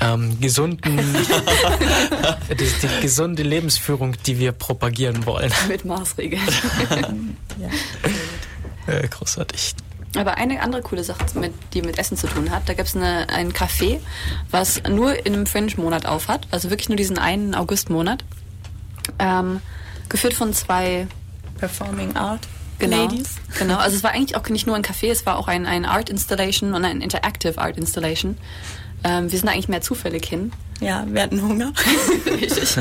ähm, gesunden, die, die gesunde Lebensführung, die wir propagieren wollen. mit Maßregeln. Äh, großartig. Aber eine andere coole Sache, mit, die mit Essen zu tun hat, da gibt es ein Café, was nur in einem Fringe-Monat auf hat, also wirklich nur diesen einen August-Monat. Ähm, geführt von zwei Performing Art genau, Ladies. Genau, also es war eigentlich auch nicht nur ein Café, es war auch ein, ein Art Installation und ein Interactive Art Installation. Ähm, wir sind da eigentlich mehr zufällig hin. Ja, wir hatten Hunger. Richtig.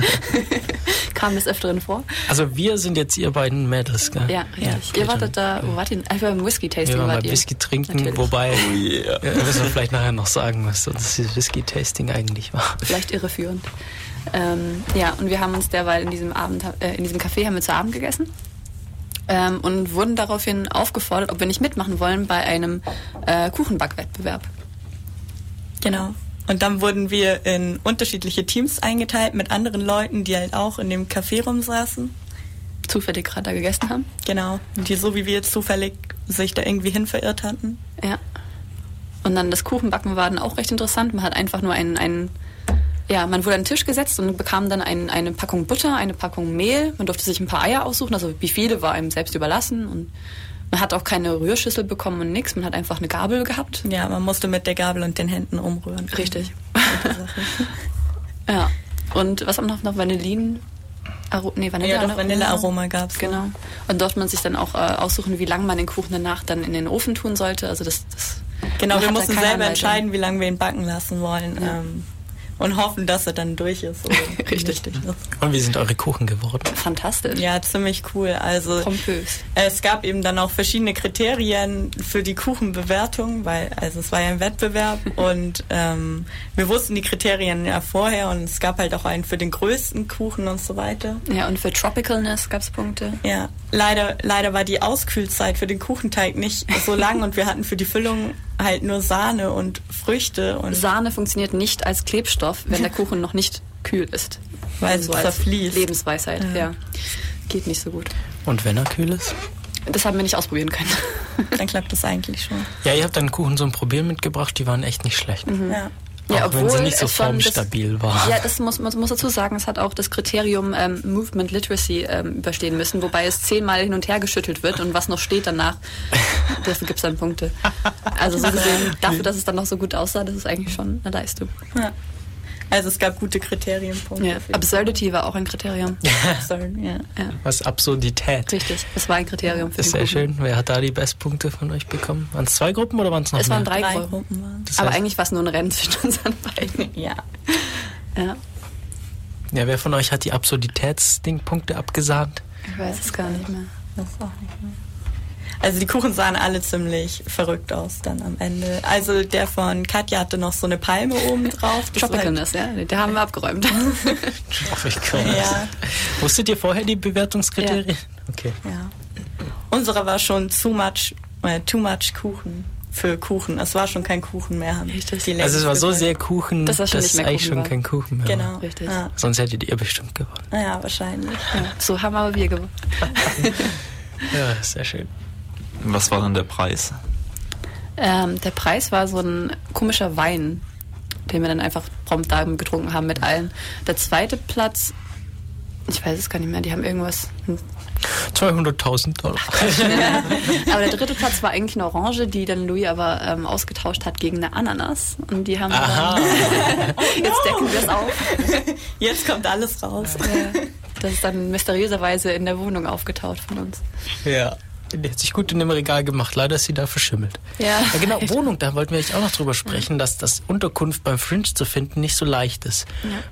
Kam des Öfteren vor. Also wir sind jetzt ihr beiden Mädels, gell? Ja, richtig. Ja, ihr wartet da, wo wart ihr? Ah, beim Wir Whisky-Tasting waren wart ihr. Whisky trinken, Natürlich. wobei, Oh yeah. ja, müssen wir vielleicht nachher noch sagen, was das Whisky-Tasting eigentlich war. vielleicht irreführend. Ähm, ja, und wir haben uns derweil in diesem Abend, äh, in diesem Café haben wir zu Abend gegessen ähm, und wurden daraufhin aufgefordert, ob wir nicht mitmachen wollen bei einem äh, Kuchenbackwettbewerb. Genau. Und dann wurden wir in unterschiedliche Teams eingeteilt mit anderen Leuten, die halt auch in dem Café rumsaßen. Zufällig gerade da gegessen haben. Genau. Die so wie wir jetzt zufällig sich da irgendwie hin verirrt hatten. Ja. Und dann das Kuchenbacken war dann auch recht interessant. Man hat einfach nur einen, einen ja, man wurde an den Tisch gesetzt und bekam dann ein, eine Packung Butter, eine Packung Mehl. Man durfte sich ein paar Eier aussuchen, also wie viele war einem selbst überlassen. Und man hat auch keine Rührschüssel bekommen und nichts. Man hat einfach eine Gabel gehabt. Ja, man musste mit der Gabel und den Händen umrühren. Richtig. ja. Und was haben wir noch? Noch Vanillin? Aro nee, Vanille Ja, doch Vanillearoma gab's. Genau. Und dort man sich dann auch äh, aussuchen, wie lange man den Kuchen danach dann in den Ofen tun sollte. Also das, das Genau, wir mussten selber Anleitung. entscheiden, wie lange wir ihn backen lassen wollen. Ähm, und hoffen, dass er dann durch ist. Richtig. ist. Und wie sind eure Kuchen geworden? Fantastisch. Ja, ziemlich cool. Also Pompös. es gab eben dann auch verschiedene Kriterien für die Kuchenbewertung, weil also es war ja ein Wettbewerb und ähm, wir wussten die Kriterien ja vorher und es gab halt auch einen für den größten Kuchen und so weiter. Ja, und für Tropicalness gab es Punkte. Ja, leider, leider war die Auskühlzeit für den Kuchenteig nicht so lang und wir hatten für die Füllung halt nur Sahne und Früchte und Sahne funktioniert nicht als Klebstoff, wenn der Kuchen noch nicht kühl ist. Weil so es als zerfließt. Lebensweisheit, Ja. ja. Geht nicht so gut. Und wenn er kühl ist? Das haben wir nicht ausprobieren können. Dann klappt das eigentlich schon. Ja, ihr habt einen Kuchen so ein Probieren mitgebracht, die waren echt nicht schlecht. Ja. Auch wenn sie nicht so das- formstabil waren. Ja, das muss man muss dazu sagen, es hat auch das Kriterium ähm, Movement Literacy ähm, überstehen müssen, wobei es zehnmal hin und her geschüttelt wird und was noch steht danach, dafür gibt es dann Punkte. Also so gesehen, dafür, dass es dann noch so gut aussah, das ist eigentlich schon eine Leistung. Ja. Also es gab gute Kriterienpunkte. Ja. Absurdity war auch ein Kriterium. Absurd, ja. Ja, Was Absurdität. richtig. Das war ein Kriterium für ist sehr Kuchen. schön. Wer hat da die Bestpunkte von euch bekommen? Waren es zwei Gruppen oder waren es noch Es mehr? waren drei, Drei Gruppen. Gruppen waren Das Aber heißt- eigentlich war es nur ein Rennen zwischen unseren beiden. Ja. Ja. Ja, wer von euch hat die Absurditätsding-Punkte abgesahnt? Ich weiß es gar nicht mehr. Das auch nicht mehr. Also die Kuchen sahen alle ziemlich verrückt aus dann am Ende. Also der von Katja hatte noch so eine Palme oben drauf. Das war halt- Tropicalness, ja, der haben wir abgeräumt. Ja, Wusstet ihr vorher die Bewertungskriterien? Okay. ja. Unserer war schon too much, äh, too much Kuchen für Kuchen. Es war schon kein Kuchen mehr. haben Richtig. Also es war so sehr Kuchen, Dass das es mehr eigentlich Kuchen schon war. kein Kuchen mehr Genau. war. Richtig. Ja. Sonst hättet ihr bestimmt gewonnen. ja, wahrscheinlich. Ja, so haben aber wir gewonnen. Ja, sehr schön. Was war dann der Preis? Ähm, der Preis war so ein komischer Wein, den wir dann einfach prompt da getrunken haben mit allen. Der zweite Platz, ich weiß es gar nicht mehr, die haben irgendwas. 200.000 Dollar. aber der dritte Platz war eigentlich eine Orange, die dann Louis aber ähm, ausgetauscht hat gegen eine Ananas. Und die haben Aha. dann. Jetzt decken wir es auf. Jetzt kommt alles raus. Das ist dann mysteriöserweise in der Wohnung aufgetaucht von uns. Ja. Die hat sich gut in dem Regal gemacht. Leider ist sie da verschimmelt. Ja. Ja, genau, Wohnung, da wollten wir echt auch noch drüber sprechen, dass das Unterkunft beim Fringe zu finden nicht so leicht ist.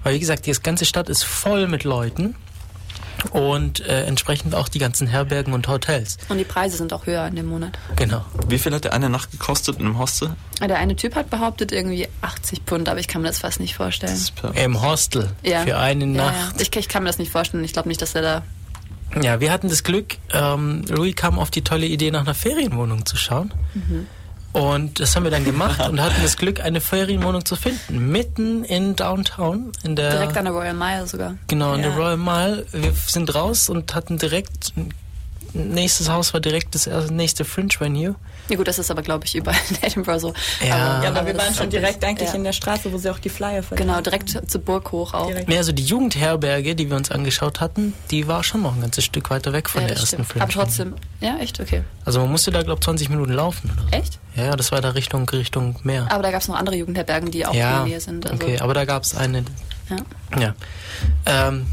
Weil, wie gesagt, die ganze Stadt ist voll mit Leuten und äh, entsprechend auch die ganzen Herbergen und Hotels. Und die Preise sind auch höher in dem Monat. Genau. Wie viel hat der eine Nacht gekostet in einem Hostel? Der eine Typ hat behauptet irgendwie 80 Pfund, aber ich kann mir das fast nicht vorstellen. Das ist per- Im Hostel Ja. für eine Ja, Nacht. Ja. Ich, ich kann mir das nicht vorstellen. Ich glaube nicht, dass er da. Ja, wir hatten das Glück, ähm, Louis kam auf die tolle Idee, nach einer Ferienwohnung zu schauen. Und das haben wir dann gemacht und hatten das Glück, eine Ferienwohnung zu finden. Mitten in Downtown. In der, Direkt an der Royal Mile sogar. Genau, in Ja. der Royal Mile. Wir sind raus und hatten direkt, nächstes Haus war direkt das erste, nächste Fringe-Venue. Ja gut, das ist aber glaube ich überall in Edinburgh so. Ja. Ja, aber wir waren schon direkt eigentlich ja. in der Straße, wo sie auch die Flyer verteilen. Genau, direkt zur Burg hoch auch. Direkt. Nee, also die Jugendherberge, die wir uns angeschaut hatten, die war schon noch ein ganzes Stück weiter weg von ja, der ersten stimmt. Fringe. Aber trotzdem, ja, echt, okay. Also man musste da, glaube ich, 20 Minuten laufen. Oder so. Echt? Ja, ja, das war da Richtung, Richtung Meer. Aber da gab es noch andere Jugendherbergen, die auch ja, in der Nähe sind. Also, okay, aber da gab es eine, ja. ja. Ähm,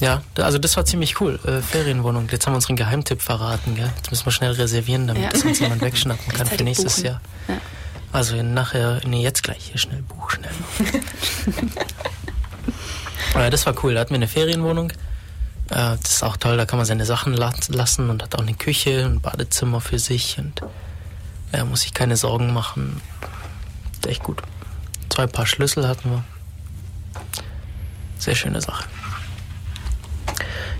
ja, also das war ziemlich cool. Äh, Ferienwohnung. Jetzt haben wir unseren Geheimtipp verraten, gell? Jetzt müssen wir schnell reservieren, damit Ja. das uns jemand wegschnappen kann für nächstes buchen. Jahr. Ja. Also nachher, nee, jetzt gleich hier schnell Buch, schnell. Aber ja, das war cool. Da hatten wir eine Ferienwohnung. Äh, das ist auch toll, da kann man seine Sachen la lassen und hat auch eine Küche, ein Badezimmer für sich und er muss sich keine Sorgen machen. Ist echt gut. Zwei Paar Schlüssel hatten wir. Sehr schöne Sache.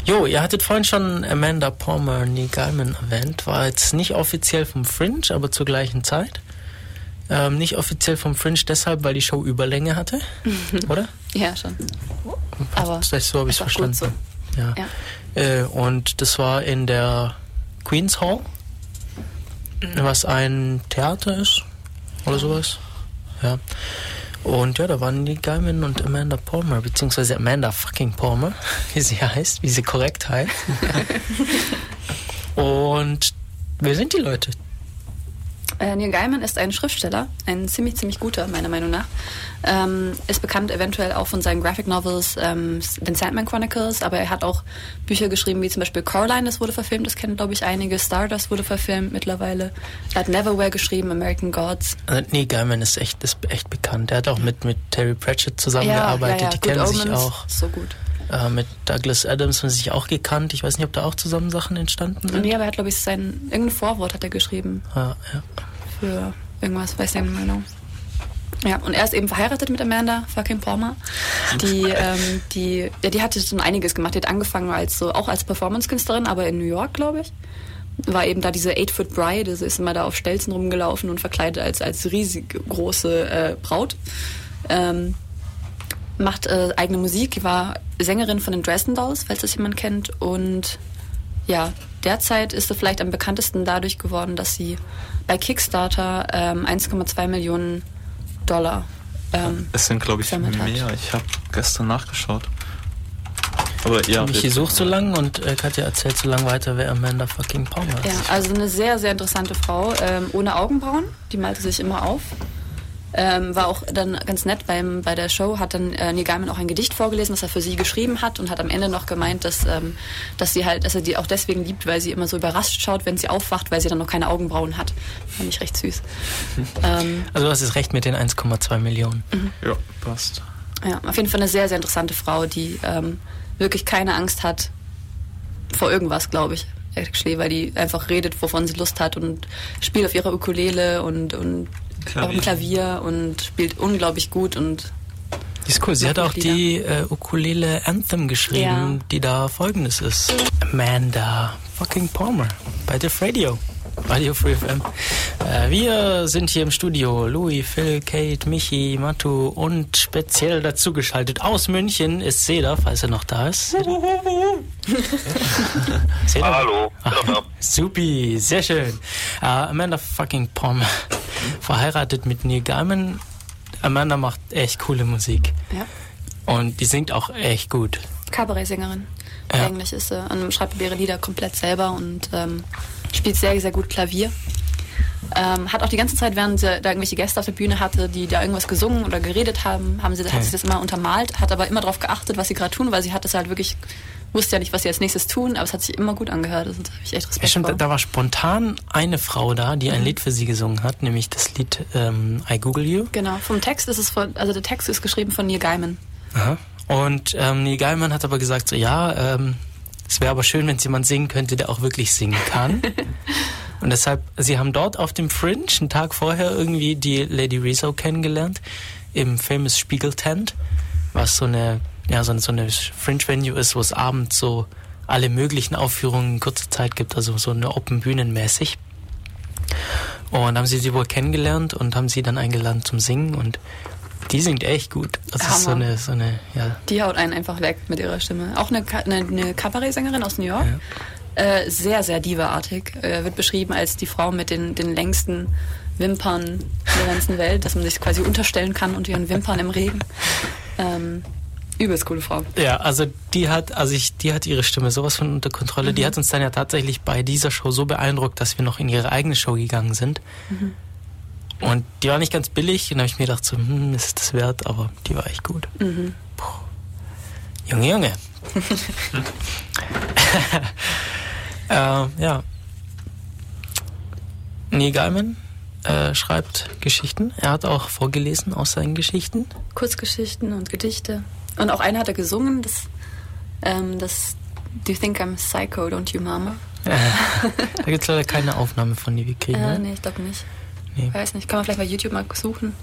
Jo, ihr hattet vorhin schon Amanda Palmer, Gaiman erwähnt. War jetzt nicht offiziell vom Fringe, aber zur gleichen Zeit. Ähm, nicht offiziell vom Fringe deshalb, weil die Show Überlänge hatte, oder? ja, schon. Aber das so habe ich auch verstanden. so. Ja. Ja. Äh, und das war in der Queen's Hall, was ein Theater ist oder sowas. Ja. Und ja, da waren die Gaiman und Amanda Palmer, beziehungsweise Amanda fucking Palmer, wie sie heißt, wie sie korrekt heißt. und wer sind die Leute? Äh, Neil Gaiman ist ein Schriftsteller, ein ziemlich, ziemlich guter, meiner Meinung nach. Ähm, ist bekannt eventuell auch von seinen Graphic Novels, ähm, The Sandman Chronicles, aber er hat auch Bücher geschrieben, wie zum Beispiel Coraline, das wurde verfilmt, das kennen, glaube ich, einige. Stardust wurde verfilmt mittlerweile. Er hat Neverwhere geschrieben, American Gods. Also, nee, Gaiman ist echt, ist echt bekannt. Er hat auch mit, mit Terry Pratchett zusammengearbeitet. Die Good kennen sich Omens, auch. So gut. Äh, mit Douglas Adams haben sie sich auch gekannt. Ich weiß nicht, ob da auch zusammen Sachen entstanden sind. Nee, aber er hat, glaube ich, sein, irgendein Vorwort hat er geschrieben Ah, ja. Für irgendwas, weiß nicht genau. Ja, und er ist eben verheiratet mit Amanda fucking Palmer. Die, ähm, die, ja, die hatte schon einiges gemacht. Die hat angefangen als so, auch als Performance-Künstlerin, aber in New York, glaube ich. War eben da diese Eight-Foot Bride, sie ist immer da auf Stelzen rumgelaufen und verkleidet als, als riesig große äh, Braut. Ähm, macht äh, eigene Musik, die war Sängerin von den Dresden Dolls, falls das jemand kennt. Und ja, derzeit ist sie vielleicht am bekanntesten dadurch geworden, dass sie bei Kickstarter ähm, 1,2 Millionen Dollar. Ähm, Es sind, glaube ich, gesammelt hat. mehr. Ich habe gestern nachgeschaut. Aber ja. Michi sucht so lang und äh, Katja erzählt so lang weiter, wer Amanda fucking Palmer ist. Ja, also eine sehr, sehr interessante Frau, ähm, ohne Augenbrauen. Die malte sich immer auf. Ähm, war auch dann ganz nett beim, bei der Show, hat dann äh, Neil Gaiman auch ein Gedicht vorgelesen, das er für sie geschrieben hat und hat am Ende noch gemeint, dass, ähm, dass sie halt, dass er die auch deswegen liebt, weil sie immer so überrascht schaut, wenn sie aufwacht, weil sie dann noch keine Augenbrauen hat. Fand ich recht süß. ähm, Also du hast es recht mit den 1,2 Millionen. Ja, passt. ja, auf jeden Fall eine sehr, sehr interessante Frau, die ähm, wirklich keine Angst hat vor irgendwas, glaube ich. Actually, weil die einfach redet, wovon sie Lust hat und spielt auf ihrer Ukulele und, und Klavier. auf dem Klavier und spielt unglaublich gut und Die ist cool. Sie hat auch Lieder. die äh, Ukulele Anthem geschrieben, Ja. die da folgendes ist. Amanda fucking Palmer bei Diff Radio. Radio Free FM. Äh, wir sind hier im Studio. Louis, Phil, Kate, Michi, Matu und speziell dazugeschaltet aus München ist Seda, falls er noch da ist. Seda? Seda? Hallo, da. Supi, sehr schön. Äh, Amanda fucking Palmer, verheiratet mit Neil Gaiman. Amanda macht echt coole Musik. ja, Und die singt auch echt gut. Kabarett-Sängerin. Ja. Eigentlich ist sie und schreibt ihre Lieder komplett selber und ähm, spielt sehr, sehr gut Klavier. Ähm, hat auch die ganze Zeit, während sie da irgendwelche Gäste auf der Bühne hatte, die da irgendwas gesungen oder geredet haben, haben sie, hat sie das immer untermalt, hat aber immer darauf geachtet, was sie gerade tun, weil sie hat das halt wirklich, wusste ja nicht, was sie als nächstes tun, aber es hat sich immer gut angehört. Also, da habe ich echt Ja, Respekt stimmt, da, vor. da war spontan eine Frau da, die ein Lied für sie gesungen hat, nämlich das Lied ähm, I Google You. Genau, vom Text ist es von, also der Text ist geschrieben von Neil Gaiman. Aha. Und ähm, Neil Gaiman hat aber gesagt, so ja, ähm, es wäre aber schön, wenn es jemand singen könnte, der auch wirklich singen kann. Und deshalb, sie haben dort auf dem Fringe einen Tag vorher irgendwie die Lady Rizzo kennengelernt, im Famous Spiegel Tent, was so eine, ja, so eine, so eine Fringe-Venue ist, wo es abends so alle möglichen Aufführungen in kurzer Zeit gibt, also so eine Open Bühnen mäßig. Und haben sie sie wohl kennengelernt und haben sie dann eingeladen zum Singen und die singt echt gut. Das ist so Hammer. eine, so eine, ja, Die haut einen einfach weg mit ihrer Stimme. Auch eine, eine, eine Kabarett-Sängerin aus New York. Äh, sehr, sehr diva-artig. Äh, wird beschrieben als die Frau mit den, den längsten Wimpern der ganzen Welt, dass man sich quasi unterstellen kann unter ihren Wimpern im Regen. Ähm, übelst coole Frau. Ja, also die hat, also ich, die hat ihre Stimme sowas von unter Kontrolle. Mhm. Die hat uns dann ja tatsächlich bei dieser Show so beeindruckt, dass wir noch in ihre eigene Show gegangen sind. Mhm. Und die war nicht ganz billig. Und da habe ich mir gedacht, so, hm, ist das wert? Aber die war echt gut. Mhm. Junge, Junge. äh, ja. Neil Gaiman äh, schreibt Geschichten. Er hat auch vorgelesen aus seinen Geschichten. Kurzgeschichten und Gedichte. Und auch eine hat er gesungen, das, ähm, das Do you think I'm psycho, don't you, Mama? Da gibt es leider keine Aufnahme von, die wir kriegen. Äh, ne? nee, ich glaube nicht. Nee. Weiß nicht, kann man vielleicht bei YouTube mal suchen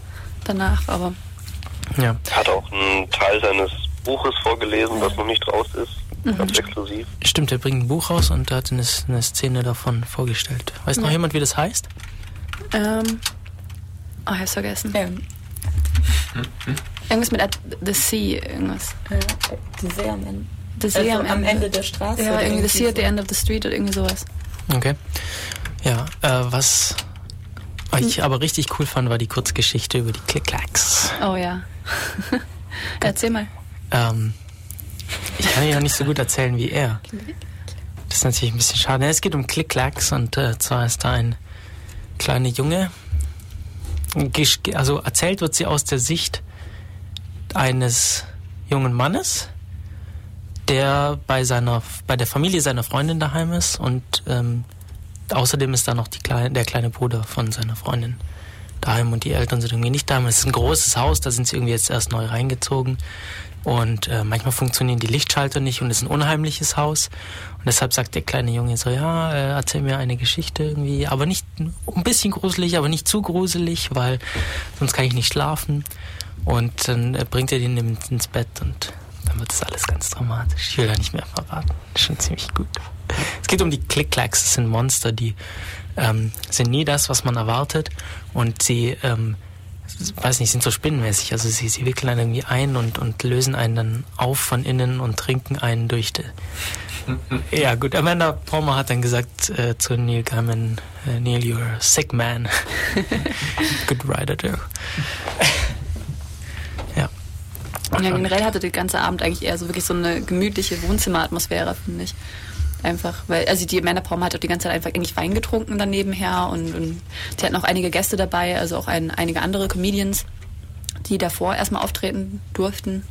danach, aber Ja. Er hat auch einen Teil seines Buches vorgelesen, das noch nicht raus ist. Mhm. Ganz exklusiv. Stimmt, er bringt ein Buch raus und er hat eine, eine Szene davon vorgestellt. Weiß noch Ja. jemand, wie das heißt? ähm, oh, ich hab's vergessen. Ähm, Irgendwas mit at the sea, irgendwas. äh, die sehr am Ende. The sea Also am Ende der Straße Ja, irgendwie the sea at the end of the street oder irgendwie sowas. Okay. Ja, äh, was ich aber richtig cool fand, war die Kurzgeschichte über die Click-Clacks. Oh ja. Erzähl mal. Ähm, ich kann ja nicht so gut erzählen wie er. Das ist natürlich ein bisschen schade. Es geht um Click-Clacks und äh, zwar ist da ein kleiner Junge. Also erzählt wird sie aus der Sicht eines jungen Mannes, der bei seiner bei der Familie seiner Freundin daheim ist und ähm, außerdem ist da noch kleine, der kleine Bruder von seiner Freundin daheim und die Eltern sind irgendwie nicht daheim. Es ist ein großes Haus, da sind sie irgendwie jetzt erst neu reingezogen. Und äh, manchmal funktionieren die Lichtschalter nicht und es ist ein unheimliches Haus. Und deshalb sagt der kleine Junge so, ja, äh, erzähl mir eine Geschichte irgendwie, aber nicht ein bisschen gruselig, aber nicht zu gruselig, weil sonst kann ich nicht schlafen. Und dann äh, bringt er den in- ins Bett und dann wird es alles ganz dramatisch. Ich will da nicht mehr verraten. Schon ziemlich gut. Es geht um die Click-Clacks. Das sind Monster, die ähm, sind nie das, was man erwartet. Und sie ähm, weiß nicht, sind so spinnenmäßig. Also sie, sie wickeln einen irgendwie ein und, und lösen einen dann auf von innen und trinken einen durch. Die ja gut, Amanda Palmer hat dann gesagt äh, zu Neil Gaiman, äh, Neil, you're a sick man. Good writer, Joe. ja. Ja, generell hatte der ganze Abend eigentlich eher so wirklich so eine gemütliche Wohnzimmeratmosphäre, finde ich. Einfach, weil, also die Palmer hat auch die ganze Zeit einfach eigentlich Wein getrunken dann nebenher und, und sie hatten auch einige Gäste dabei, also auch ein, einige andere Comedians, die davor erstmal auftreten durften.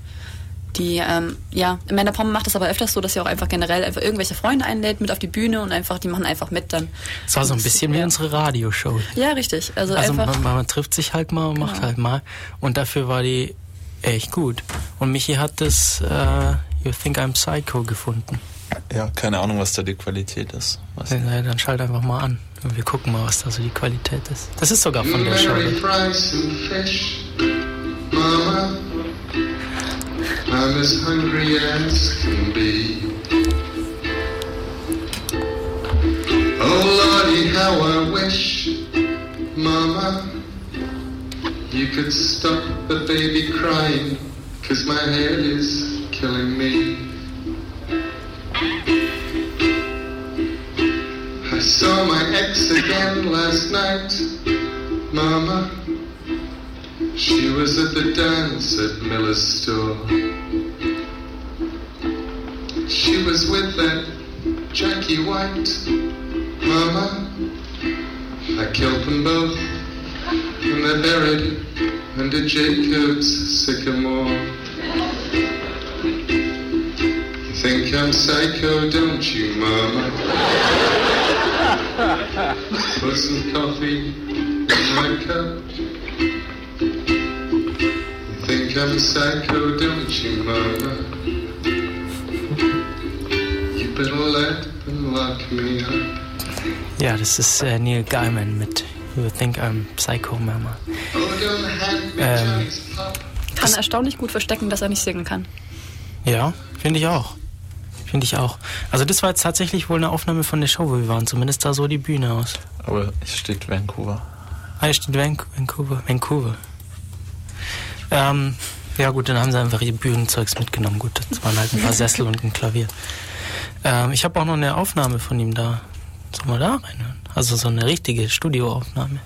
Die, ähm, ja, Amanda macht das aber öfters so, dass sie auch einfach generell einfach irgendwelche Freunde einlädt mit auf die Bühne und einfach, die machen einfach mit dann. Es war so ein bisschen wie unsere Radioshow. Ja, richtig. Also, also einfach, man, man, trifft sich halt mal und macht genau. halt mal. Und dafür war die echt gut. Und Michi hat das uh, You Think I'm Psycho gefunden. Ja, keine Ahnung, was da die Qualität ist. Was ja, dann schalt einfach mal an. Und wir gucken mal, was da so die Qualität ist. Das ist sogar von der Show. Mama, I'm as hungry as can be. Oh Lordy, how I wish, Mama, you could stop the baby crying, cause my head is killing me. I saw my ex again last night, Mama. She was at the dance at Miller's store. She was with that Jackie White, Mama. I killed them both, and they're buried under Jacob's sycamore. I'm psycho, don't you, Mama? Put some coffee in my cup. I'm psycho, don't you, mama? You better let them lock me up. Ja, das ist äh, Neil Gaiman mit You Think I'm Psycho, Mama. Ähm, kann erstaunlich gut verstecken, dass er nicht singen kann. Ja, finde ich auch. Finde ich auch. Also das war jetzt tatsächlich wohl eine Aufnahme von der Show, wo wir waren. Zumindest sah so die Bühne aus. Aber hier steht Vancouver. Ah, hier steht Vancouver. Vancouver. Ähm, ja gut, dann haben sie einfach ihr Bühnenzeugs mitgenommen. Gut, das waren halt ein paar Sessel und ein Klavier. Ähm, ich habe auch noch eine Aufnahme von ihm da. Sollen wir da reinhören? Also so eine richtige Studioaufnahme.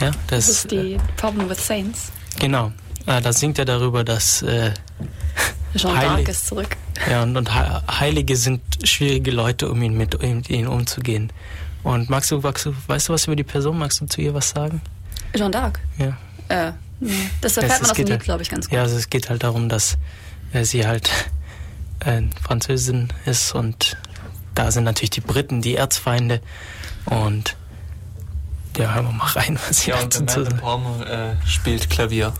Ja, das, das ist die äh, Problem with Saints. Genau. Äh, da singt er darüber, dass äh, Jean d'Arc ist zurück. Ja, und, und Heilige sind schwierige Leute, um ihn mit um, ihn umzugehen. Und magst du, magst du, weißt du was über die Person? Magst du zu ihr was sagen? Jean d'Arc? Ja. Äh. Das erfährt man aus dem Lied, halt, glaube ich, ganz gut. Ja, also es geht halt darum, dass äh, sie halt äh, Französin ist und da sind natürlich die Briten die Erzfeinde und ja, hören wir mal rein, was sie ja, dazu zu sagen. Palmer äh, spielt Klavier.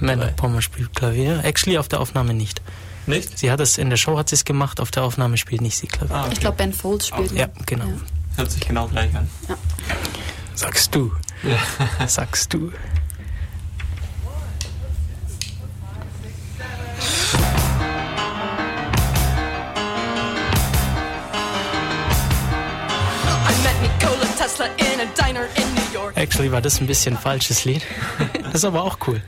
Amanda Palmer spielt Klavier. Actually auf der Aufnahme nicht. Nicht? Sie hat es in der Show hat sie es gemacht, auf der Aufnahme spielt nicht sie Klavier. Ah, okay. Ich glaube Ben Folds spielt. Okay. Ja, genau. Ja. Hört sich genau gleich an. Ja. Sagst du. Ja. Sagst du. Actually war das ein bisschen falsches Lied. Das ist aber auch cool.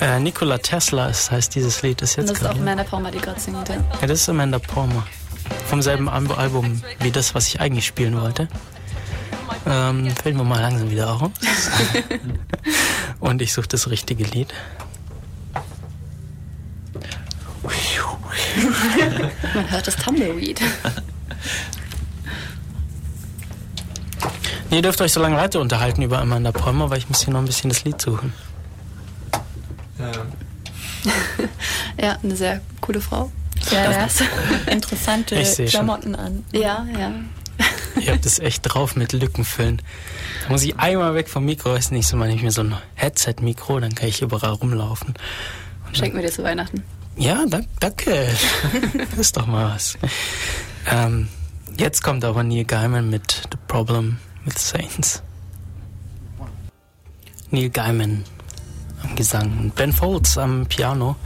Äh, Nikola Tesla ist, heißt dieses Lied. Das, jetzt das ist auch Amanda Palmer, die gerade singt. Ja. ja, das ist Amanda Palmer. Vom selben Album wie das, was ich eigentlich spielen wollte. Ähm, fällt mir mal langsam wieder auf. Und ich suche das richtige Lied. Man hört das Tumbleweed. Ihr dürft euch so lange weiter unterhalten über Amanda Palmer, weil ich muss hier noch ein bisschen das Lied suchen. Ja, ja eine sehr coole Frau. Ja, ja. interessante Klamotten schon. an. Ja, ja. Ihr habt es echt drauf mit Lücken füllen. Da muss ich einmal weg vom Mikro, weiß nicht, so mal nicht mehr so ein Headset-Mikro, dann kann ich überall rumlaufen. Schenken wir dir zu Weihnachten. Ja, da, danke. das ist doch mal was. Ähm, jetzt kommt aber Neil Gaiman mit The Problem with Saints. Neil Gaiman am Gesang und Ben Folds am Piano.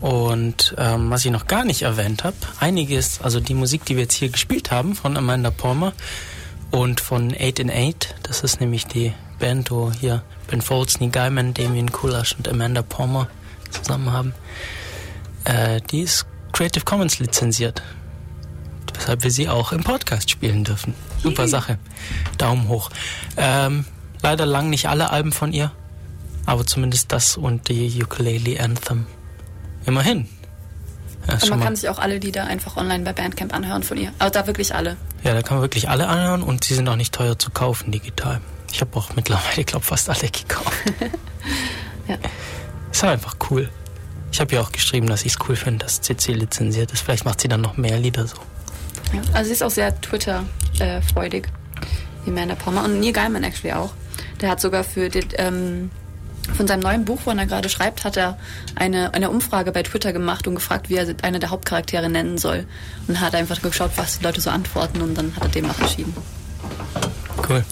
Und ähm, was ich noch gar nicht erwähnt habe, einiges, also die Musik, die wir jetzt hier gespielt haben von Amanda Palmer und von 8 in 8, das ist nämlich die Band, wo hier Ben Folds, Neil Gaiman, Damien Kulasch und Amanda Palmer zusammen haben. Äh, die ist Creative Commons lizenziert. Weshalb wir sie auch im Podcast spielen dürfen. Super Sache. Daumen hoch. Ähm, leider lang nicht alle Alben von ihr, aber zumindest das und die Ukulele Anthem. Immerhin. Ja, Und man kann sich auch alle Lieder einfach online bei Bandcamp anhören von ihr. Also da wirklich alle. ja, da kann man wirklich alle anhören und sie sind auch nicht teuer zu kaufen digital. Ich habe auch mittlerweile, glaube fast alle gekauft. Ja. Ist halt einfach cool. Ich habe ja auch geschrieben, dass ich es cool finde, dass CC lizenziert ist. Vielleicht macht sie dann noch mehr Lieder so. Ja. Also sie ist auch sehr Twitter-freudig, die Amanda Palmer. Und Neil Gaiman actually auch. Der hat sogar für den, ähm, von seinem neuen Buch, wo er gerade schreibt, hat er eine, eine Umfrage bei Twitter gemacht und gefragt, wie er eine der Hauptcharaktere nennen soll. Und hat einfach geschaut, was die Leute so antworten und dann hat er dem auch entschieden. Cool.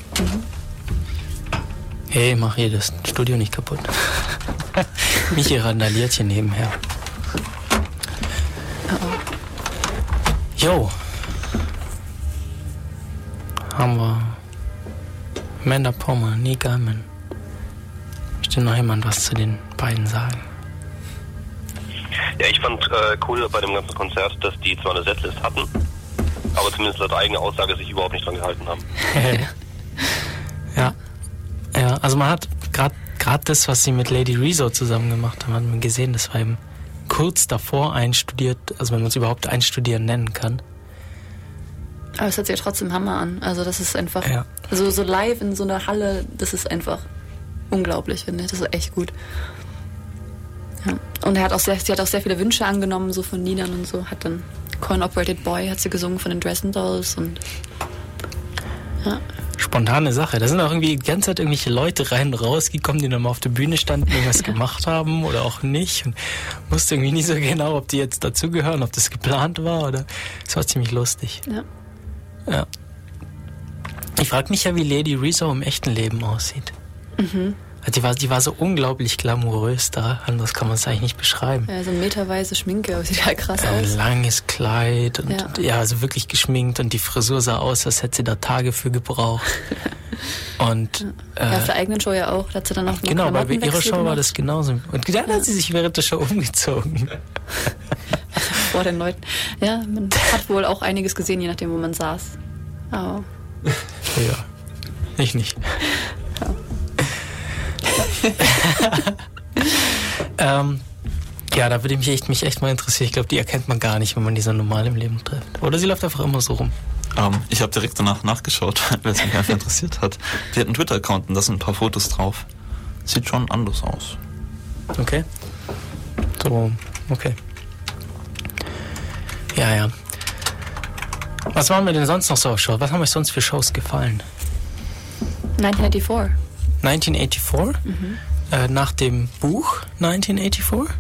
Hey, mach hier das Studio nicht kaputt. Michi randaliert hier nebenher. Jo. Haben wir Amanda Pommer, Nie Gaiman. Möchte noch jemand was zu den beiden sagen? Ja, ich fand äh, cool bei dem ganzen Konzert, dass die zwar eine Setlist hatten, aber zumindest laut eigener Aussage sich überhaupt nicht dran gehalten haben. ja. Ja, also man hat gerade gerade das, was sie mit Lady Rezo zusammen gemacht haben, hat man gesehen, das war eben kurz davor einstudiert, also wenn man es überhaupt einstudieren nennen kann. Aber es hört sich ja trotzdem Hammer an. Also das ist einfach, Ja. also so live in so einer Halle, das ist einfach unglaublich, finde ich. Das ist echt gut. Ja. Und er hat auch sehr, sie hat auch sehr viele Wünsche angenommen, so von Liedern und so. Hat dann Coin Operated Boy hat sie gesungen von den Dresden Dolls und ja. Spontane Sache. Da sind auch irgendwie die ganze Zeit irgendwelche Leute rein und rausgekommen, die dann mal auf der Bühne standen, irgendwas gemacht haben oder auch nicht. Und wusste irgendwie nicht so genau, ob die jetzt dazugehören, ob das geplant war oder. Es war ziemlich lustig. Ja. Ja. Ich frage mich ja, wie Lady Rezo im echten Leben aussieht. Mhm. Also Die war, die war so unglaublich glamourös da, anders kann man es eigentlich nicht beschreiben. ja, so meterweise Schminke, sieht halt krass Ein aus. langes Kleid und Ja. ja. also wirklich geschminkt und die Frisur sah aus, als hätte sie da Tage für gebraucht. Und Ja, auf äh, der eigenen Show ja auch. Da hat sie dann noch genau, bei ihrer Show war gemacht. das genauso. Und dann hat sie sich während der Show umgezogen. vor den Leuten. Ja, man hat wohl auch einiges gesehen, je nachdem, wo man saß. Aber Ja, ich nicht. ähm, ja, da würde mich echt, mich echt mal interessieren. Ich glaube, die erkennt man gar nicht, wenn man die so normal im Leben trifft. Oder sie läuft einfach immer so rum. Ähm, ich habe direkt danach nachgeschaut, weil es mich einfach interessiert hat. Die hat einen Twitter-Account und da sind ein paar Fotos drauf. Sieht schon anders aus. Okay. So, okay. Ja, ja. Was waren wir denn sonst noch so auf Shows? Was haben euch sonst für Shows gefallen? 1984. 1984, äh, nach dem Buch 1984,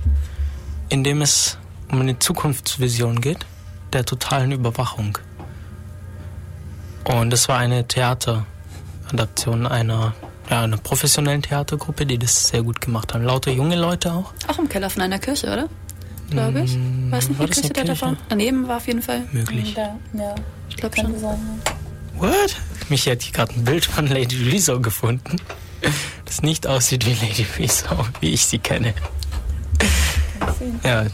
in dem es um eine Zukunftsvision geht, der totalen Überwachung. Und das war eine Theateradaption einer, ja, einer professionellen Theatergruppe, die das sehr gut gemacht haben. Lauter junge Leute auch. Auch im Keller von einer Kirche, oder? Glaube ich. Mm, Weiß nicht, war die der da Kirche? war. Daneben war auf jeden Fall. Möglich. Da, ja, Ich glaube schon. sein. What? Mich hat hier gerade ein Bild von Lady Rezo gefunden, das nicht aussieht wie Lady Rezo, wie ich sie kenne. Ja, nee.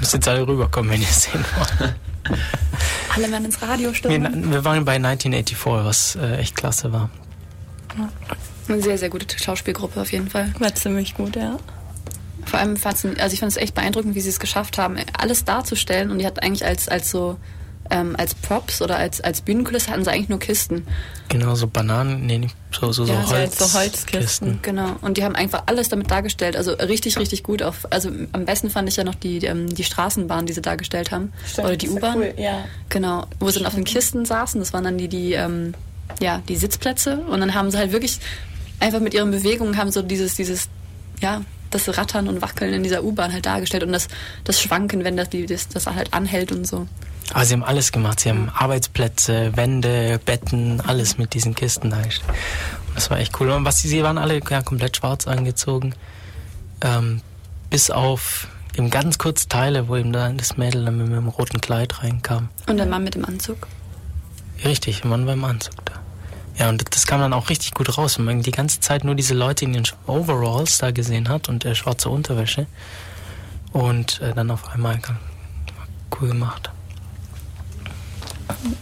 müsst jetzt alle rüberkommen, wenn ihr es sehen wollt. Alle werden ins Radio Wir, stürmen. wir waren bei 1984, was äh, echt klasse war. Eine sehr, sehr gute Schauspielgruppe auf jeden Fall. War ziemlich gut, ja. Vor allem fand's, also ich fand es echt beeindruckend, wie sie es geschafft haben, alles darzustellen. Und die hat eigentlich als, als so, ähm, als Props oder als, als Bühnenkulisse hatten sie eigentlich nur Kisten. Genau, so Bananen, nee, nicht so, so, so, Ja, so Holz, so Holzkisten. Genau. Und die haben einfach alles damit dargestellt. Also richtig, richtig gut. Auf, also am besten fand ich ja noch die, ähm, die Straßenbahn, die sie dargestellt haben. Oder die U-Bahn. Cool, ja. Genau, wo sie dann auf den Kisten saßen. Das waren dann die, die, ähm, ja, die Sitzplätze. Und dann haben sie halt wirklich einfach mit ihren Bewegungen haben so dieses, dieses, ja, das Rattern und Wackeln in dieser U-Bahn halt dargestellt und das, das Schwanken, wenn das, das, das halt anhält und so. Aber sie haben alles gemacht. Sie haben Arbeitsplätze, Wände, Betten, alles mit diesen Kisten dargestellt. Das war echt cool. Und was sie, sie waren alle ja, komplett schwarz angezogen. Ähm, bis auf eben ganz kurz Teile, wo eben da das Mädel dann mit einem roten Kleid reinkam. Und der Mann mit dem Anzug. Richtig, der Mann war im Anzug da. Ja, und das kam dann auch richtig gut raus, wenn man die ganze Zeit nur diese Leute in den Overalls da gesehen hat und der schwarze Unterwäsche. Und äh, dann auf einmal cool gemacht.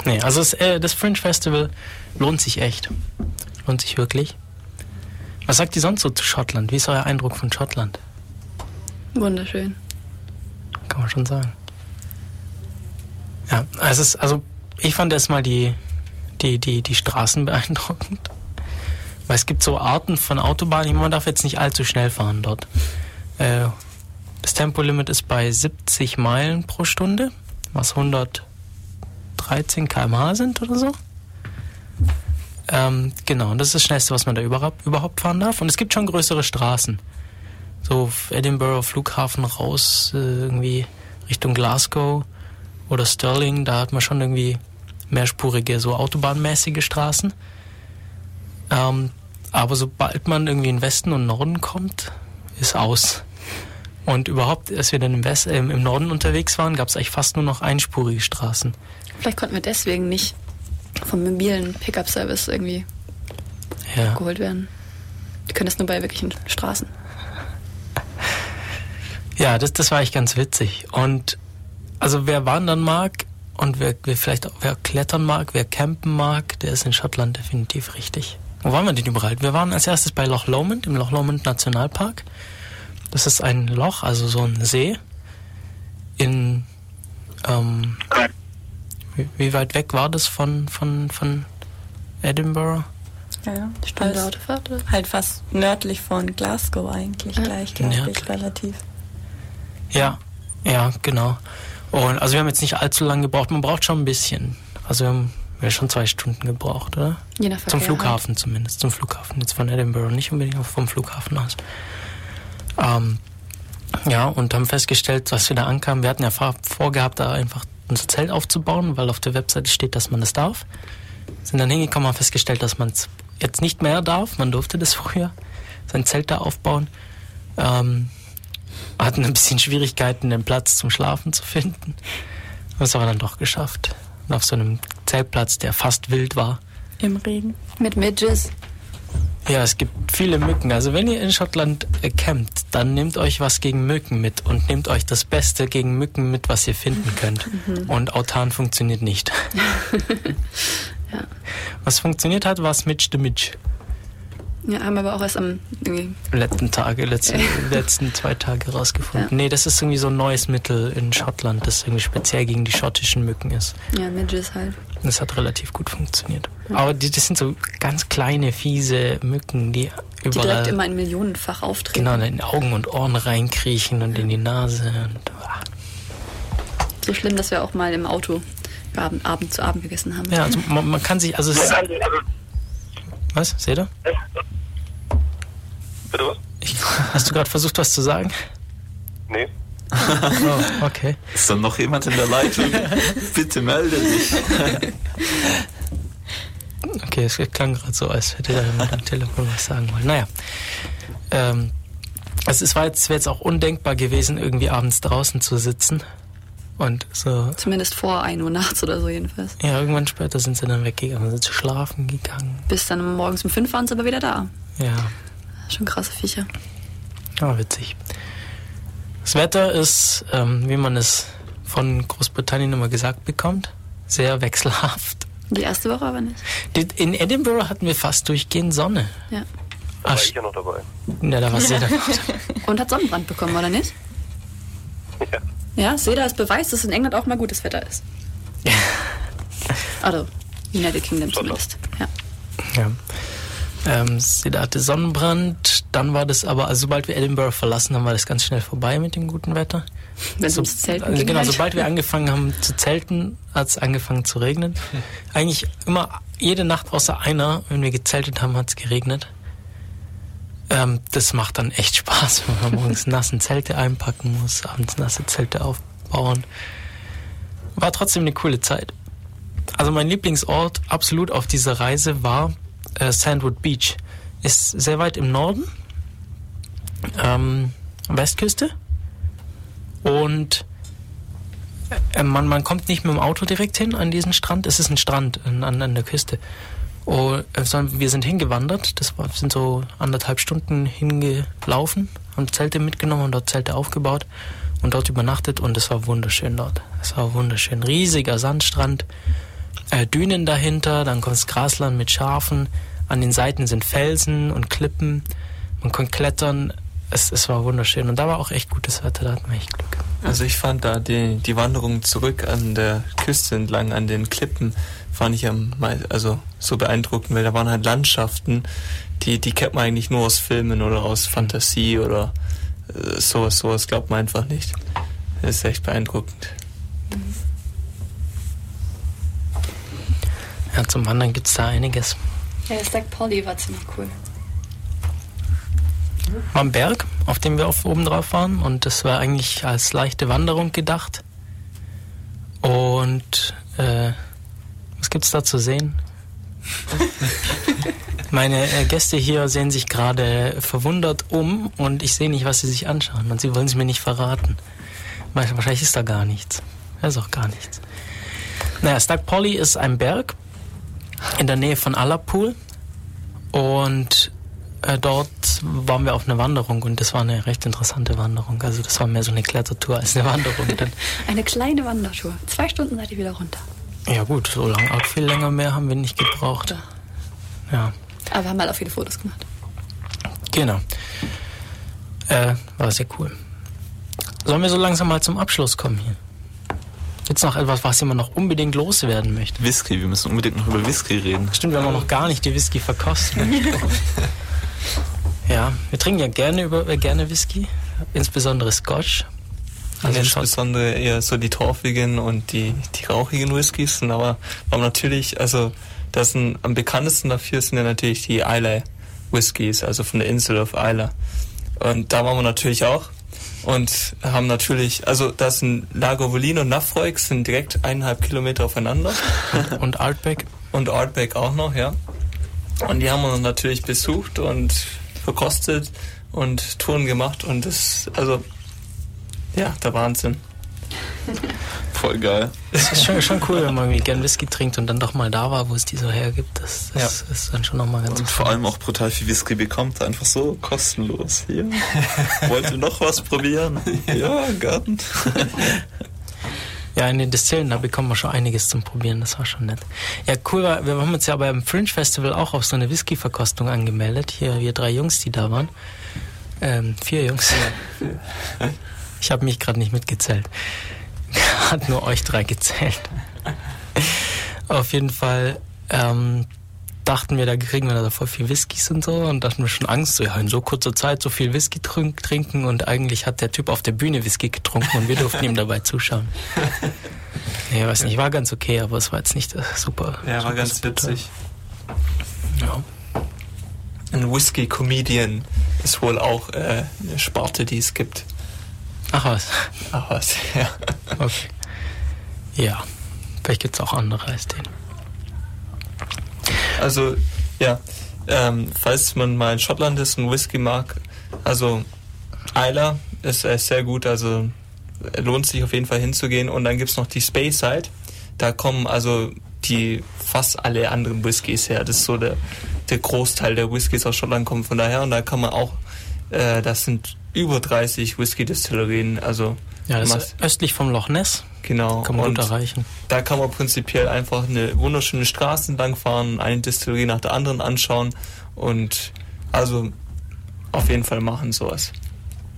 Nee, also das, äh, das Fringe Festival lohnt sich echt. Lohnt sich wirklich. Was sagt ihr sonst so zu Schottland? Wie ist euer Eindruck von Schottland? Wunderschön. Kann man schon sagen. Ja, es ist, also ich fand erstmal die, die, die, die Straßen beeindruckend. Weil es gibt so Arten von Autobahnen, man darf jetzt nicht allzu schnell fahren dort. Äh, das Tempolimit ist bei 70 Meilen pro Stunde, was 113 km/h sind oder so. Ähm, genau, und das ist das Schnellste, was man da überhaupt, fahren darf. Und es gibt schon größere Straßen. So Edinburgh Flughafen raus, äh, irgendwie Richtung Glasgow oder Stirling, da hat man schon irgendwie mehrspurige, so autobahnmäßige Straßen. Ähm, aber sobald man irgendwie in Westen und Norden kommt, ist aus. Und überhaupt, als wir dann im, West, äh, im Norden unterwegs waren, gab es eigentlich fast nur noch einspurige Straßen. Vielleicht konnten wir deswegen nicht vom mobilen Pickup-Service irgendwie ja. geholt werden. Die können das nur bei wirklichen Straßen. Ja, das, das war echt ganz witzig. Und also wer wandern mag und wer, wer vielleicht wer klettern mag, wer campen mag, der ist in Schottland definitiv richtig. Wo waren wir denn überall? Wir waren als erstes bei Loch Lomond, im Loch Lomond Nationalpark. Das ist ein Loch, also so ein See in ähm, wie, wie, weit weg war das von, von, von Edinburgh? Ja, ja. Stunde Autofahrt? Halt fast nördlich von Glasgow eigentlich ja. gleich, glaube ich, relativ. Ja, ja, genau. Und also wir haben jetzt nicht allzu lange gebraucht, man braucht schon ein bisschen. Also wir haben, wir schon zwei Stunden gebraucht, oder? Je nach Verkehr Zum Flughafen halt. zumindest, zum Flughafen. Jetzt von Edinburgh, nicht unbedingt aber vom Flughafen aus. Ähm, ja, und haben festgestellt, dass wir da ankamen, wir hatten ja vorgehabt, da einfach unser Zelt aufzubauen, weil auf der Webseite steht, dass man das darf. Sind dann hingekommen, haben festgestellt, dass man es jetzt nicht mehr darf. Man durfte das früher, sein Zelt da aufbauen. Ähm, hatten ein bisschen Schwierigkeiten, den Platz zum Schlafen zu finden. Haben es aber dann doch geschafft. Und auf so einem Zeltplatz, der fast wild war. Im Regen. Mit Midges. Ja, es gibt viele Mücken. Also wenn ihr in Schottland äh, campt, dann nehmt euch was gegen Mücken mit und nehmt euch das Beste gegen Mücken mit, was ihr finden könnt. Mhm. Und Autan funktioniert nicht. ja. Was funktioniert hat, war Switch the Mitch. Ja, haben wir aber auch erst am letzten Tage, letzten, letzten zwei Tage rausgefunden. Ja. Nee, das ist irgendwie so ein neues Mittel in Schottland, das irgendwie speziell gegen die schottischen Mücken ist. Ja, Midges halt. Das hat relativ gut funktioniert. Ja. Aber die, das sind so ganz kleine, fiese Mücken, die überall... Die direkt immer ein Millionenfach auftreten. Genau, in die Augen und Ohren reinkriechen und in die Nase. Und, ah. So schlimm, dass wir auch mal im Auto Abend, Abend zu Abend gegessen haben. Ja, also man, man kann sich... also Was? Seht ihr? Bitte was? Ich, hast du gerade versucht, was zu sagen? Nee. oh, okay. Ist da noch jemand in der Leitung? Bitte melde dich. okay, es klang gerade so, als hätte da jemand am Telefon was sagen wollen. Naja. Ähm, also es war jetzt, wäre jetzt auch undenkbar gewesen, irgendwie abends draußen zu sitzen. Und so. Zumindest vor 1 Uhr nachts oder so jedenfalls. Ja, irgendwann später sind sie dann weggegangen, sind schlafen gegangen. Bis dann morgens um 5 waren sie aber wieder da. Ja. Schon krasse Viecher. Ja, witzig. Das Wetter ist, ähm, wie man es von Großbritannien immer gesagt bekommt, sehr wechselhaft. Die erste Woche aber nicht. In Edinburgh hatten wir fast durchgehend Sonne. Ja. Da war ich ja noch dabei. Ja, da war Seda Und hat Sonnenbrand bekommen, oder nicht? Ja. Ja, Seda ist Beweis, dass in England auch mal gutes Wetter ist. also, United Kingdom zumindest. Ja. ja. Ähm, sie hatte Sonnenbrand, dann war das aber, also sobald wir Edinburgh verlassen haben, war das ganz schnell vorbei mit dem guten Wetter. Wenn so, Zelten also genau, halt. sobald wir angefangen haben zu zelten, hat es angefangen zu regnen. Eigentlich immer jede Nacht außer einer, wenn wir gezeltet haben, hat es geregnet. Ähm, das macht dann echt Spaß, wenn man morgens nassen Zelte einpacken muss, abends nasse Zelte aufbauen. War trotzdem eine coole Zeit. Also mein Lieblingsort absolut auf dieser Reise war äh, Sandwood Beach. Ist sehr weit im Norden, ähm, Westküste. Und äh, man, man kommt nicht mit dem Auto direkt hin an diesen Strand. Es ist ein Strand an, an der Küste. Oh, äh, wir sind hingewandert, das war, sind so anderthalb Stunden hingelaufen, haben Zelte mitgenommen und dort Zelte aufgebaut und dort übernachtet und es war wunderschön dort. Es war wunderschön. Riesiger Sandstrand, äh, Dünen dahinter, dann kommt das Grasland mit Schafen, an den Seiten sind Felsen und Klippen, man kann klettern, es, es war wunderschön und da war auch echt gutes Wetter, da hatten wir echt Glück. Also ich fand da die, die Wanderung zurück an der Küste entlang, an den Klippen, fand ich am also so beeindruckend, weil da waren halt Landschaften, die, die kennt man eigentlich nur aus Filmen oder aus Fantasie oder äh, sowas, sowas glaubt man einfach nicht. Das ist echt beeindruckend. Ja, zum Wandern gibt es da einiges. Ja, der Stack Polly war ziemlich cool. War ein Berg, auf dem wir auf oben drauf waren und das war eigentlich als leichte Wanderung gedacht. Und äh, was gibt's da zu sehen? Meine äh, Gäste hier sehen sich gerade verwundert um und ich sehe nicht, was sie sich anschauen und sie wollen es mir nicht verraten. Wahrscheinlich ist da gar nichts. Da ist auch gar nichts. Naja, Stag Polly ist ein Berg in der Nähe von Alapul und äh, dort waren wir auf einer Wanderung und das war eine recht interessante Wanderung. Also das war mehr so eine Klettertour als eine Wanderung. eine kleine Wandertour. Zwei Stunden seid ihr wieder runter. Ja gut, so lange, auch viel länger mehr haben wir nicht gebraucht. Ja. Aber wir haben halt auch viele Fotos gemacht. Genau. Äh, war sehr cool. Sollen wir so langsam mal zum Abschluss kommen hier? Jetzt noch etwas, was jemand noch unbedingt loswerden möchte. Whisky, wir müssen unbedingt noch über Whisky reden. Stimmt, wir haben noch gar nicht die Whisky verkostet. ja, wir trinken ja gerne, über, äh, gerne Whisky, insbesondere Scotch. Also insbesondere eher so die torfigen und die, die rauchigen Whiskys, aber, aber natürlich, also das sind, am bekanntesten dafür sind ja natürlich die Islay Whiskys, also von der Insel of Isla. Und da waren wir natürlich auch und haben natürlich, also das sind Lagavulin und Nafroig sind direkt eineinhalb Kilometer aufeinander. und Artbeck. Und Artbeck auch noch, ja. Und die haben wir natürlich besucht und verkostet und Touren gemacht und das, also, ja, der Wahnsinn. Voll geil. Es ist schon, schon cool, wenn man irgendwie gern Whisky trinkt und dann doch mal da war, wo es die so hergibt. Das, das ja. ist dann schon nochmal ganz Und vor allem auch brutal viel Whisky bekommt, einfach so kostenlos. Hier. Wollt ihr noch was probieren? Ja, Garten. Ja, in den Distillen, da bekommen wir schon einiges zum Probieren, das war schon nett. Ja, cool war, wir haben uns ja beim Fringe Festival auch auf so eine Whisky-Verkostung angemeldet. Hier, wir drei Jungs, die da waren. Ähm, vier Jungs. Ich habe mich gerade nicht mitgezählt. Hat nur euch drei gezählt. Auf jeden Fall ähm, dachten wir, da kriegen wir da voll viel Whiskys und so und dachten wir schon Angst, so ja, in so kurzer Zeit so viel Whisky trink, trinken und eigentlich hat der Typ auf der Bühne Whisky getrunken und wir durften ihm dabei zuschauen. Ich weiß nicht, war ganz okay, aber es war jetzt nicht super. Ja, super war ganz witzig. Ja. Ein Whisky-Comedian ist wohl auch äh, eine Sparte, die es gibt. Ach was. Ach was, ja. Okay. Ja, vielleicht gibt es auch andere als den. Also, ja, ähm, falls man mal in Schottland ist und Whisky mag, also Isla ist äh, sehr gut, also lohnt sich auf jeden Fall hinzugehen. Und dann gibt es noch die Speyside. Da kommen also die fast alle anderen Whiskys her. Das ist so der, der Großteil der Whiskys aus Schottland kommen von daher. Und da kann man auch, äh, das sind über 30 Whisky-Destillerien. Also ja, das ist östlich vom Loch Ness. Genau. Kann man und erreichen. Da kann man prinzipiell einfach eine wunderschöne Straße entlang fahren, eine Destillerie nach der anderen anschauen und also auf jeden Fall machen sowas.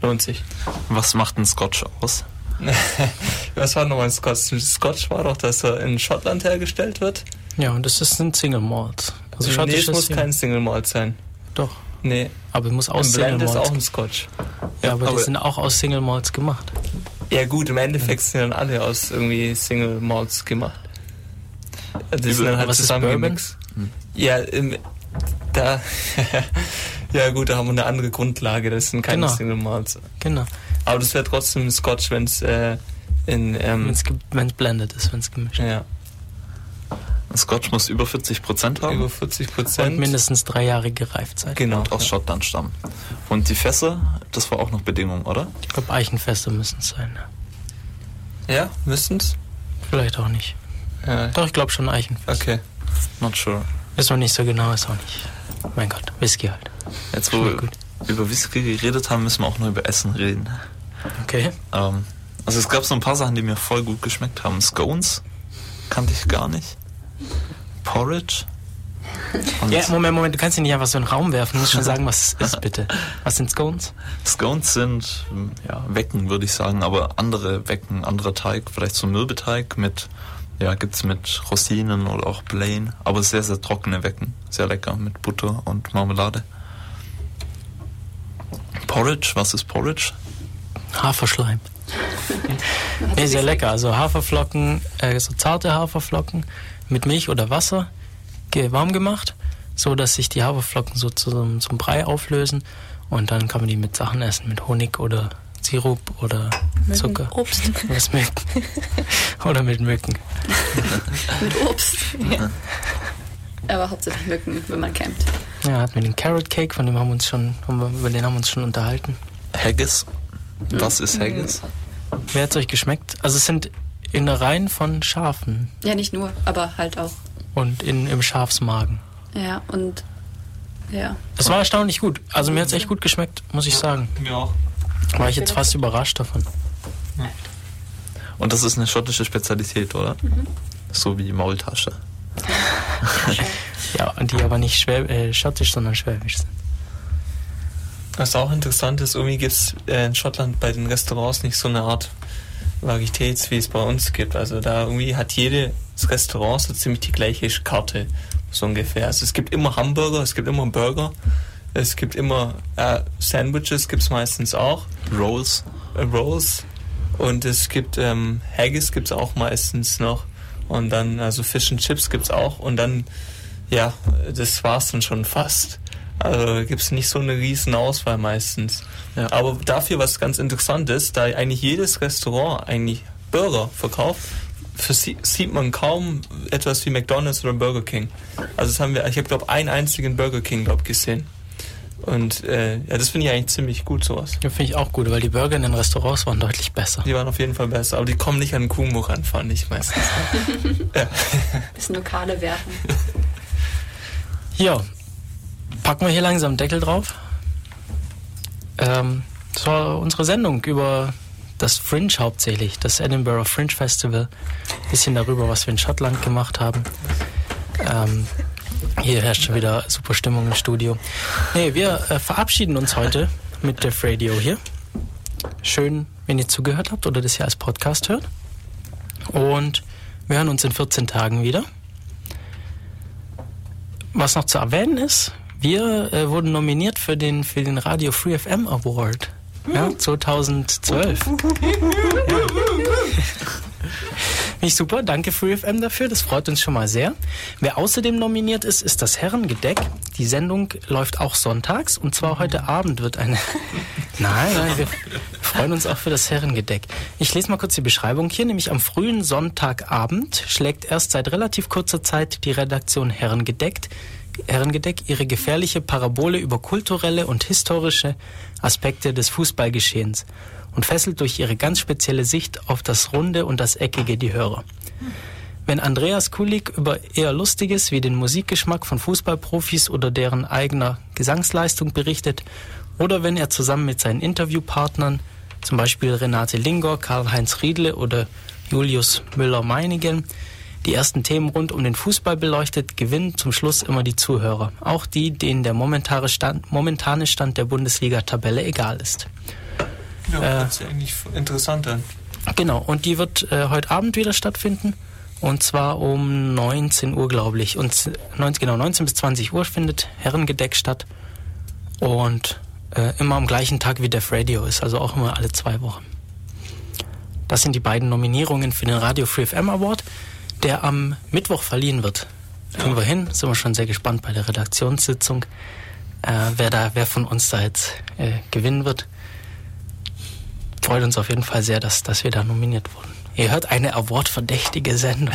Lohnt sich. Was macht ein Scotch aus? Was war nochmal ein Scotch? Scotch war doch, dass er in Schottland hergestellt wird. Ja, und das ist ein Single Malt. Also nee, es muss kein Single Malt sein. Doch. Nee. Aber es muss aus ein Blend ist auch ein Scotch. Ja, aber, aber die sind auch aus Single Malts gemacht. Ja gut, im Endeffekt sind dann alle aus irgendwie Single Malts gemacht. Das sind dann halt zusammengemixt. Hm. Ja, im, da ja gut, da haben wir eine andere Grundlage. Das sind keine genau. Single Malts. Genau. Aber das wäre trotzdem ein Scotch, wenn es äh, in ähm, wenn es blendet ist, wenn es gemischt. ist. Ja. Scotch muss über 40 Prozent haben. Über 40 Prozent. Und mindestens drei Jahre Gereiftzeit. Genau. Und aus ja. Schottland stammen. Und die Fässer, das war auch noch Bedingung, oder? Ich glaube, Eichenfässer müssen es sein. Ja, ja müssen es? Vielleicht auch nicht. Ja. Doch, ich glaube schon Eichenfässer. Okay. Not sure. Ist noch nicht so genau, ist auch nicht. Mein Gott, Whisky halt. Jetzt, wo wir über Whisky geredet haben, müssen wir auch noch über Essen reden. Okay. Ähm, also es gab so ein paar Sachen, die mir voll gut geschmeckt haben. Scones kannte ich gar nicht. Porridge. Und Ja, Moment, Moment, du kannst ihn nicht einfach so in den Raum werfen. Du musst schon sagen, was es ist, bitte. Was sind Scones? Scones sind ja, Wecken, würde ich sagen, aber andere Wecken, anderer Teig, vielleicht so Mürbeteig mit, ja, gibt's mit Rosinen oder auch Plain, aber sehr, sehr trockene Wecken. Sehr lecker mit Butter und Marmelade. Porridge, was ist Porridge? Haferschleim. nee, sehr lecker. Also Haferflocken, äh, so zarte Haferflocken mit Milch oder Wasser warm gemacht, so dass sich die Haferflocken so zum, zum Brei auflösen und dann kann man die mit Sachen essen, mit Honig oder Sirup oder Zucker. Obst. Was Mücken. oder mit Mücken. Mit Obst. Aber hauptsächlich Mücken, wenn man campt. Ja, hatten wir den Carrot Cake, von dem haben wir uns schon, über den haben wir uns schon unterhalten. Haggis. Was ist Haggis? Wer hat's euch geschmeckt? Also es sind Innereien von Schafen Ja, nicht nur, aber halt auch. und in, im Schafsmagen. Ja, und ja. Es war erstaunlich gut. Also mir hat's echt gut geschmeckt, muss ich sagen. Mir auch. War ich jetzt fast überrascht davon. Und das ist eine schottische Spezialität, oder? So wie Maultasche. Ja, und die aber nicht schwäb äh, schottisch, sondern schwäbisch sind. Was auch interessant ist, irgendwie gibt es äh, in Schottland bei den Restaurants nicht so eine Art Varietäts, wie es bei uns gibt. Also da irgendwie hat jedes Restaurant so ziemlich die gleiche Karte, so ungefähr. Also es gibt immer Hamburger, es gibt immer Burger, es gibt immer äh, Sandwiches, gibt es meistens auch, Rolls. äh, Rolls und es gibt ähm, Haggis gibt es auch meistens noch und dann also Fish and Chips gibt es auch und dann ja, das war's dann schon fast. Also gibt es nicht so eine riesen Auswahl meistens. Ja. Aber dafür, was ganz interessant ist, da eigentlich jedes Restaurant eigentlich Burger verkauft, für sie, sieht man kaum etwas wie McDonald's oder Burger King. Also das haben wir, ich habe glaube einen einzigen Burger King glaub gesehen. Und äh, ja, das finde ich eigentlich ziemlich gut sowas. Ja, finde ich auch gut, weil die Burger in den Restaurants waren deutlich besser. Die waren auf jeden Fall besser, aber die kommen nicht an den Kuhmuch ran, fand ich meistens. ja. Bisschen Lokale werfen. Ja, packen wir hier langsam Deckel drauf. Ähm, das war unsere Sendung über das Fringe hauptsächlich, das Edinburgh Fringe Festival. Bisschen darüber, was wir in Schottland gemacht haben. Ähm, hier herrscht schon wieder super Stimmung im Studio. Nee, wir äh, verabschieden uns heute mit Def Radio hier. Schön, wenn ihr zugehört habt oder das hier als Podcast hört. Und wir hören uns in 14 Tagen wieder. Was noch zu erwähnen ist, wir äh, wurden nominiert für den, für den Radio Free FM Award. Ja, 2012. Ja. Nicht super, danke Free FM dafür, das freut uns schon mal sehr. Wer außerdem nominiert ist, ist das Herrengedeck. Die Sendung läuft auch sonntags und zwar heute Abend wird eine. nein, nein, wir freuen uns auch für das Herrengedeck. Ich lese mal kurz die Beschreibung hier, nämlich am frühen Sonntagabend schlägt erst seit relativ kurzer Zeit die Redaktion Herrengedeckt Herrengedeck ihre gefährliche Parabole über kulturelle und historische Aspekte des Fußballgeschehens und fesselt durch ihre ganz spezielle Sicht auf das Runde und das Eckige die Hörer. Wenn Andreas Kulik über eher Lustiges wie den Musikgeschmack von Fußballprofis oder deren eigener Gesangsleistung berichtet, oder wenn er zusammen mit seinen Interviewpartnern, zum Beispiel Renate Lingor, Karl-Heinz Riedle oder Julius Müller-Meinigen, die ersten Themen rund um den Fußball beleuchtet, gewinnen zum Schluss immer die Zuhörer. Auch die, denen der momentane Stand, momentane Stand der Bundesliga-Tabelle egal ist. Ja, Äh. das ist ja eigentlich interessant dann. Genau, und die wird äh, heute Abend wieder stattfinden. Und zwar um 19 Uhr, glaube ich. Und z- 19, genau, 19 bis 20 Uhr findet Herrengedeck statt. Und äh, immer am gleichen Tag wie Def Radio ist, also auch immer alle zwei Wochen. Das sind die beiden Nominierungen für den Radio Free FM Award, der am Mittwoch verliehen wird. Kriegen wir hin, sind wir schon sehr gespannt bei der Redaktionssitzung, äh, wer da, wer von uns da jetzt äh, gewinnen wird freut uns auf jeden Fall sehr, dass, dass wir da nominiert wurden. Ihr hört eine awardverdächtige Sendung.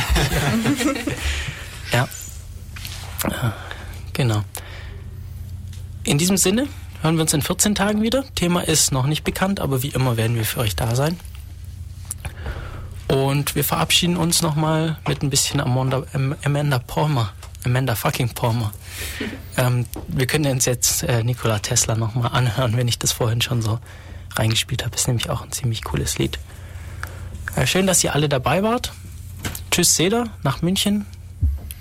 ja. ja. Genau. In diesem Sinne hören wir uns in 14 Tagen wieder. Thema ist noch nicht bekannt, aber wie immer werden wir für euch da sein. Und wir verabschieden uns nochmal mit ein bisschen Amanda, Am- Amanda Palmer. Amanda fucking Palmer. ähm, wir können uns jetzt äh, Nikola Tesla nochmal anhören, wenn ich das vorhin schon so reingespielt habe. Ist nämlich auch ein ziemlich cooles Lied. Äh, schön, dass ihr alle dabei wart. Tschüss, Seda, nach München.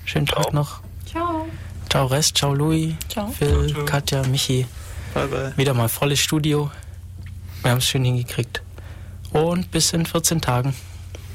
Schönen Tag noch. Ciao. Ciao Rest, ciao Louis, Ciao. Phil, Ciao, ciao. Katja, Michi. Bye bye. Wieder mal volles Studio. Wir haben es schön hingekriegt. Und bis in 14 Tagen.